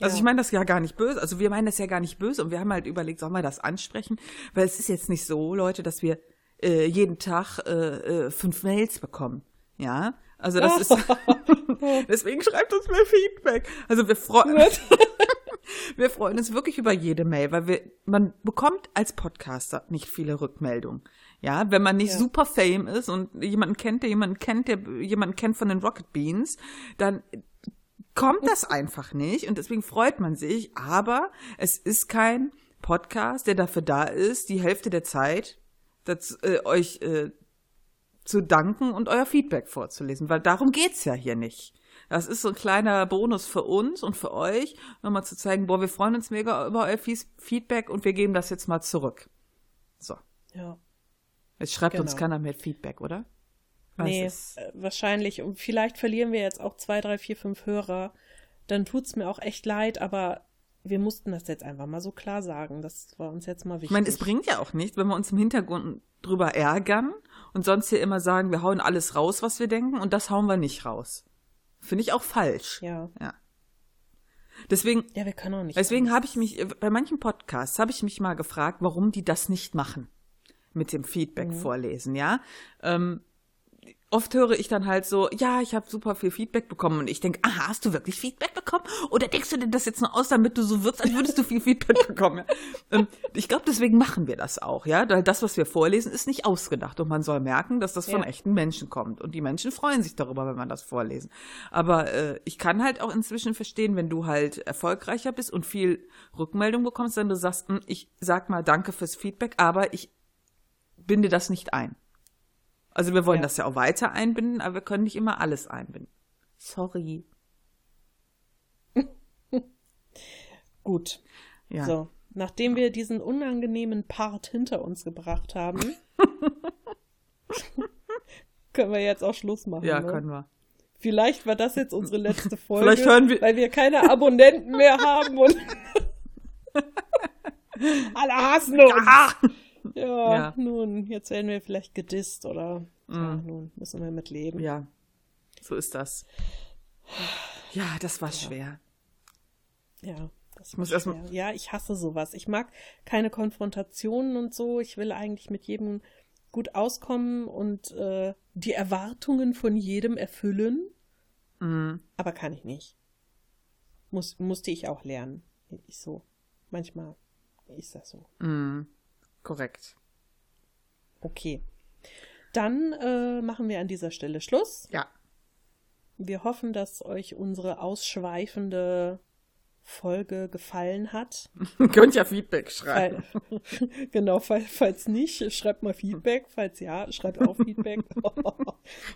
also Ja. ich meine das ja gar nicht böse. Also wir meinen das ja gar nicht böse und wir haben halt überlegt, sollen wir das ansprechen? Weil es ist jetzt nicht so, Leute, dass wir äh, jeden Tag äh, äh, fünf Mails bekommen. Ja, also das ist deswegen schreibt uns mehr Feedback. Also wir freuen wir freuen uns wirklich über jede Mail, weil wir man bekommt als Podcaster nicht viele Rückmeldungen. Ja, wenn man nicht Ja. super fame ist und jemanden kennt, der jemanden kennt, der jemanden kennt von den Rocket Beans, dann kommt das einfach nicht und deswegen freut man sich, aber es ist kein Podcast, der dafür da ist, die Hälfte der Zeit dazu, äh, euch äh, zu danken und euer Feedback vorzulesen, weil darum geht's ja hier nicht. Das ist so ein kleiner Bonus für uns und für euch, nochmal zu zeigen, boah, wir freuen uns mega über euer Feedback und wir geben das jetzt mal zurück. So, ja. jetzt schreibt uns Genau. keiner mehr Feedback, oder? Was Nee, ist- äh, wahrscheinlich. Und vielleicht verlieren wir jetzt auch zwei, drei, vier, fünf Hörer. Dann tut's mir auch echt leid, aber wir mussten das jetzt einfach mal so klar sagen. Das war uns jetzt mal wichtig. Ich meine, es bringt ja auch nicht, wenn wir uns im Hintergrund drüber ärgern und sonst hier immer sagen, wir hauen alles raus, was wir denken und das hauen wir nicht raus. Finde ich auch falsch. Ja. ja. Deswegen, Ja, wir können auch nicht. deswegen habe ich mich, bei manchen Podcasts habe ich mich mal gefragt, warum die das nicht machen mit dem Feedback Mhm. vorlesen, ja. Ähm, oft höre ich dann halt so, ja, ich habe super viel Feedback bekommen und ich denke, aha, hast du wirklich Feedback bekommen? Oder denkst du dir das jetzt nur aus, damit du so wirkst, als würdest du viel Feedback bekommen? ähm, ich glaube, deswegen machen wir das auch, ja, weil das, was wir vorlesen, ist nicht ausgedacht und man soll merken, dass das von Ja. echten Menschen kommt und die Menschen freuen sich darüber, wenn man das vorlesen. Aber äh, ich kann halt auch inzwischen verstehen, wenn du halt erfolgreicher bist und viel Rückmeldung bekommst, wenn du sagst, hm, ich sag mal danke fürs Feedback, aber ich binde das nicht ein. Also wir wollen Ja. das ja auch weiter einbinden, aber wir können nicht immer alles einbinden. Sorry. Gut. Ja. So. Nachdem wir diesen unangenehmen Part hinter uns gebracht haben, können wir jetzt auch Schluss machen. Ja, ne? können wir. Vielleicht war das jetzt unsere letzte Folge, wir- weil wir keine Abonnenten mehr haben und alle hassen uns. Ah! Ja, Ja. nun, jetzt werden wir vielleicht gedisst oder ja, nun müssen wir mit leben. Ja, so ist das. Ja, das war schwer. Ja, das muss ist erst mal- schwer. Ja, ich hasse sowas. Ich mag keine Konfrontationen und so. Ich will eigentlich mit jedem gut auskommen und äh, die Erwartungen von jedem erfüllen, Mhm. aber kann ich nicht. Muss, musste ich auch lernen. Ich so. Manchmal ist das so. Mhm. Korrekt. Okay. Dann äh, machen wir an dieser Stelle Schluss. Ja. Wir hoffen, dass euch unsere ausschweifende Folge gefallen hat. Könnt ja Feedback schreiben. Genau, fall, falls nicht, schreibt mal Feedback. Falls ja, schreibt auch Feedback.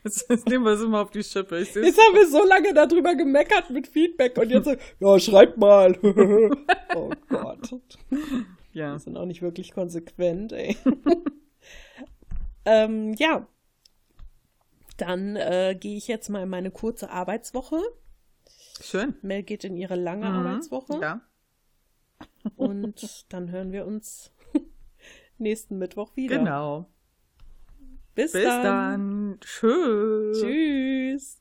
Jetzt, jetzt nehmen wir es immer auf die Schippe. Jetzt haben wir so lange darüber gemeckert mit Feedback und jetzt so, ja, schreibt mal. oh Gott. Ja. Wir sind auch nicht wirklich konsequent, ey. ähm, ja. Dann äh, gehe ich jetzt mal in meine kurze Arbeitswoche. Schön. Mel geht in ihre lange Mhm. Arbeitswoche. Ja. Und dann hören wir uns nächsten Mittwoch wieder. Genau. Bis, Bis dann. dann. Tschüss. Tschüss.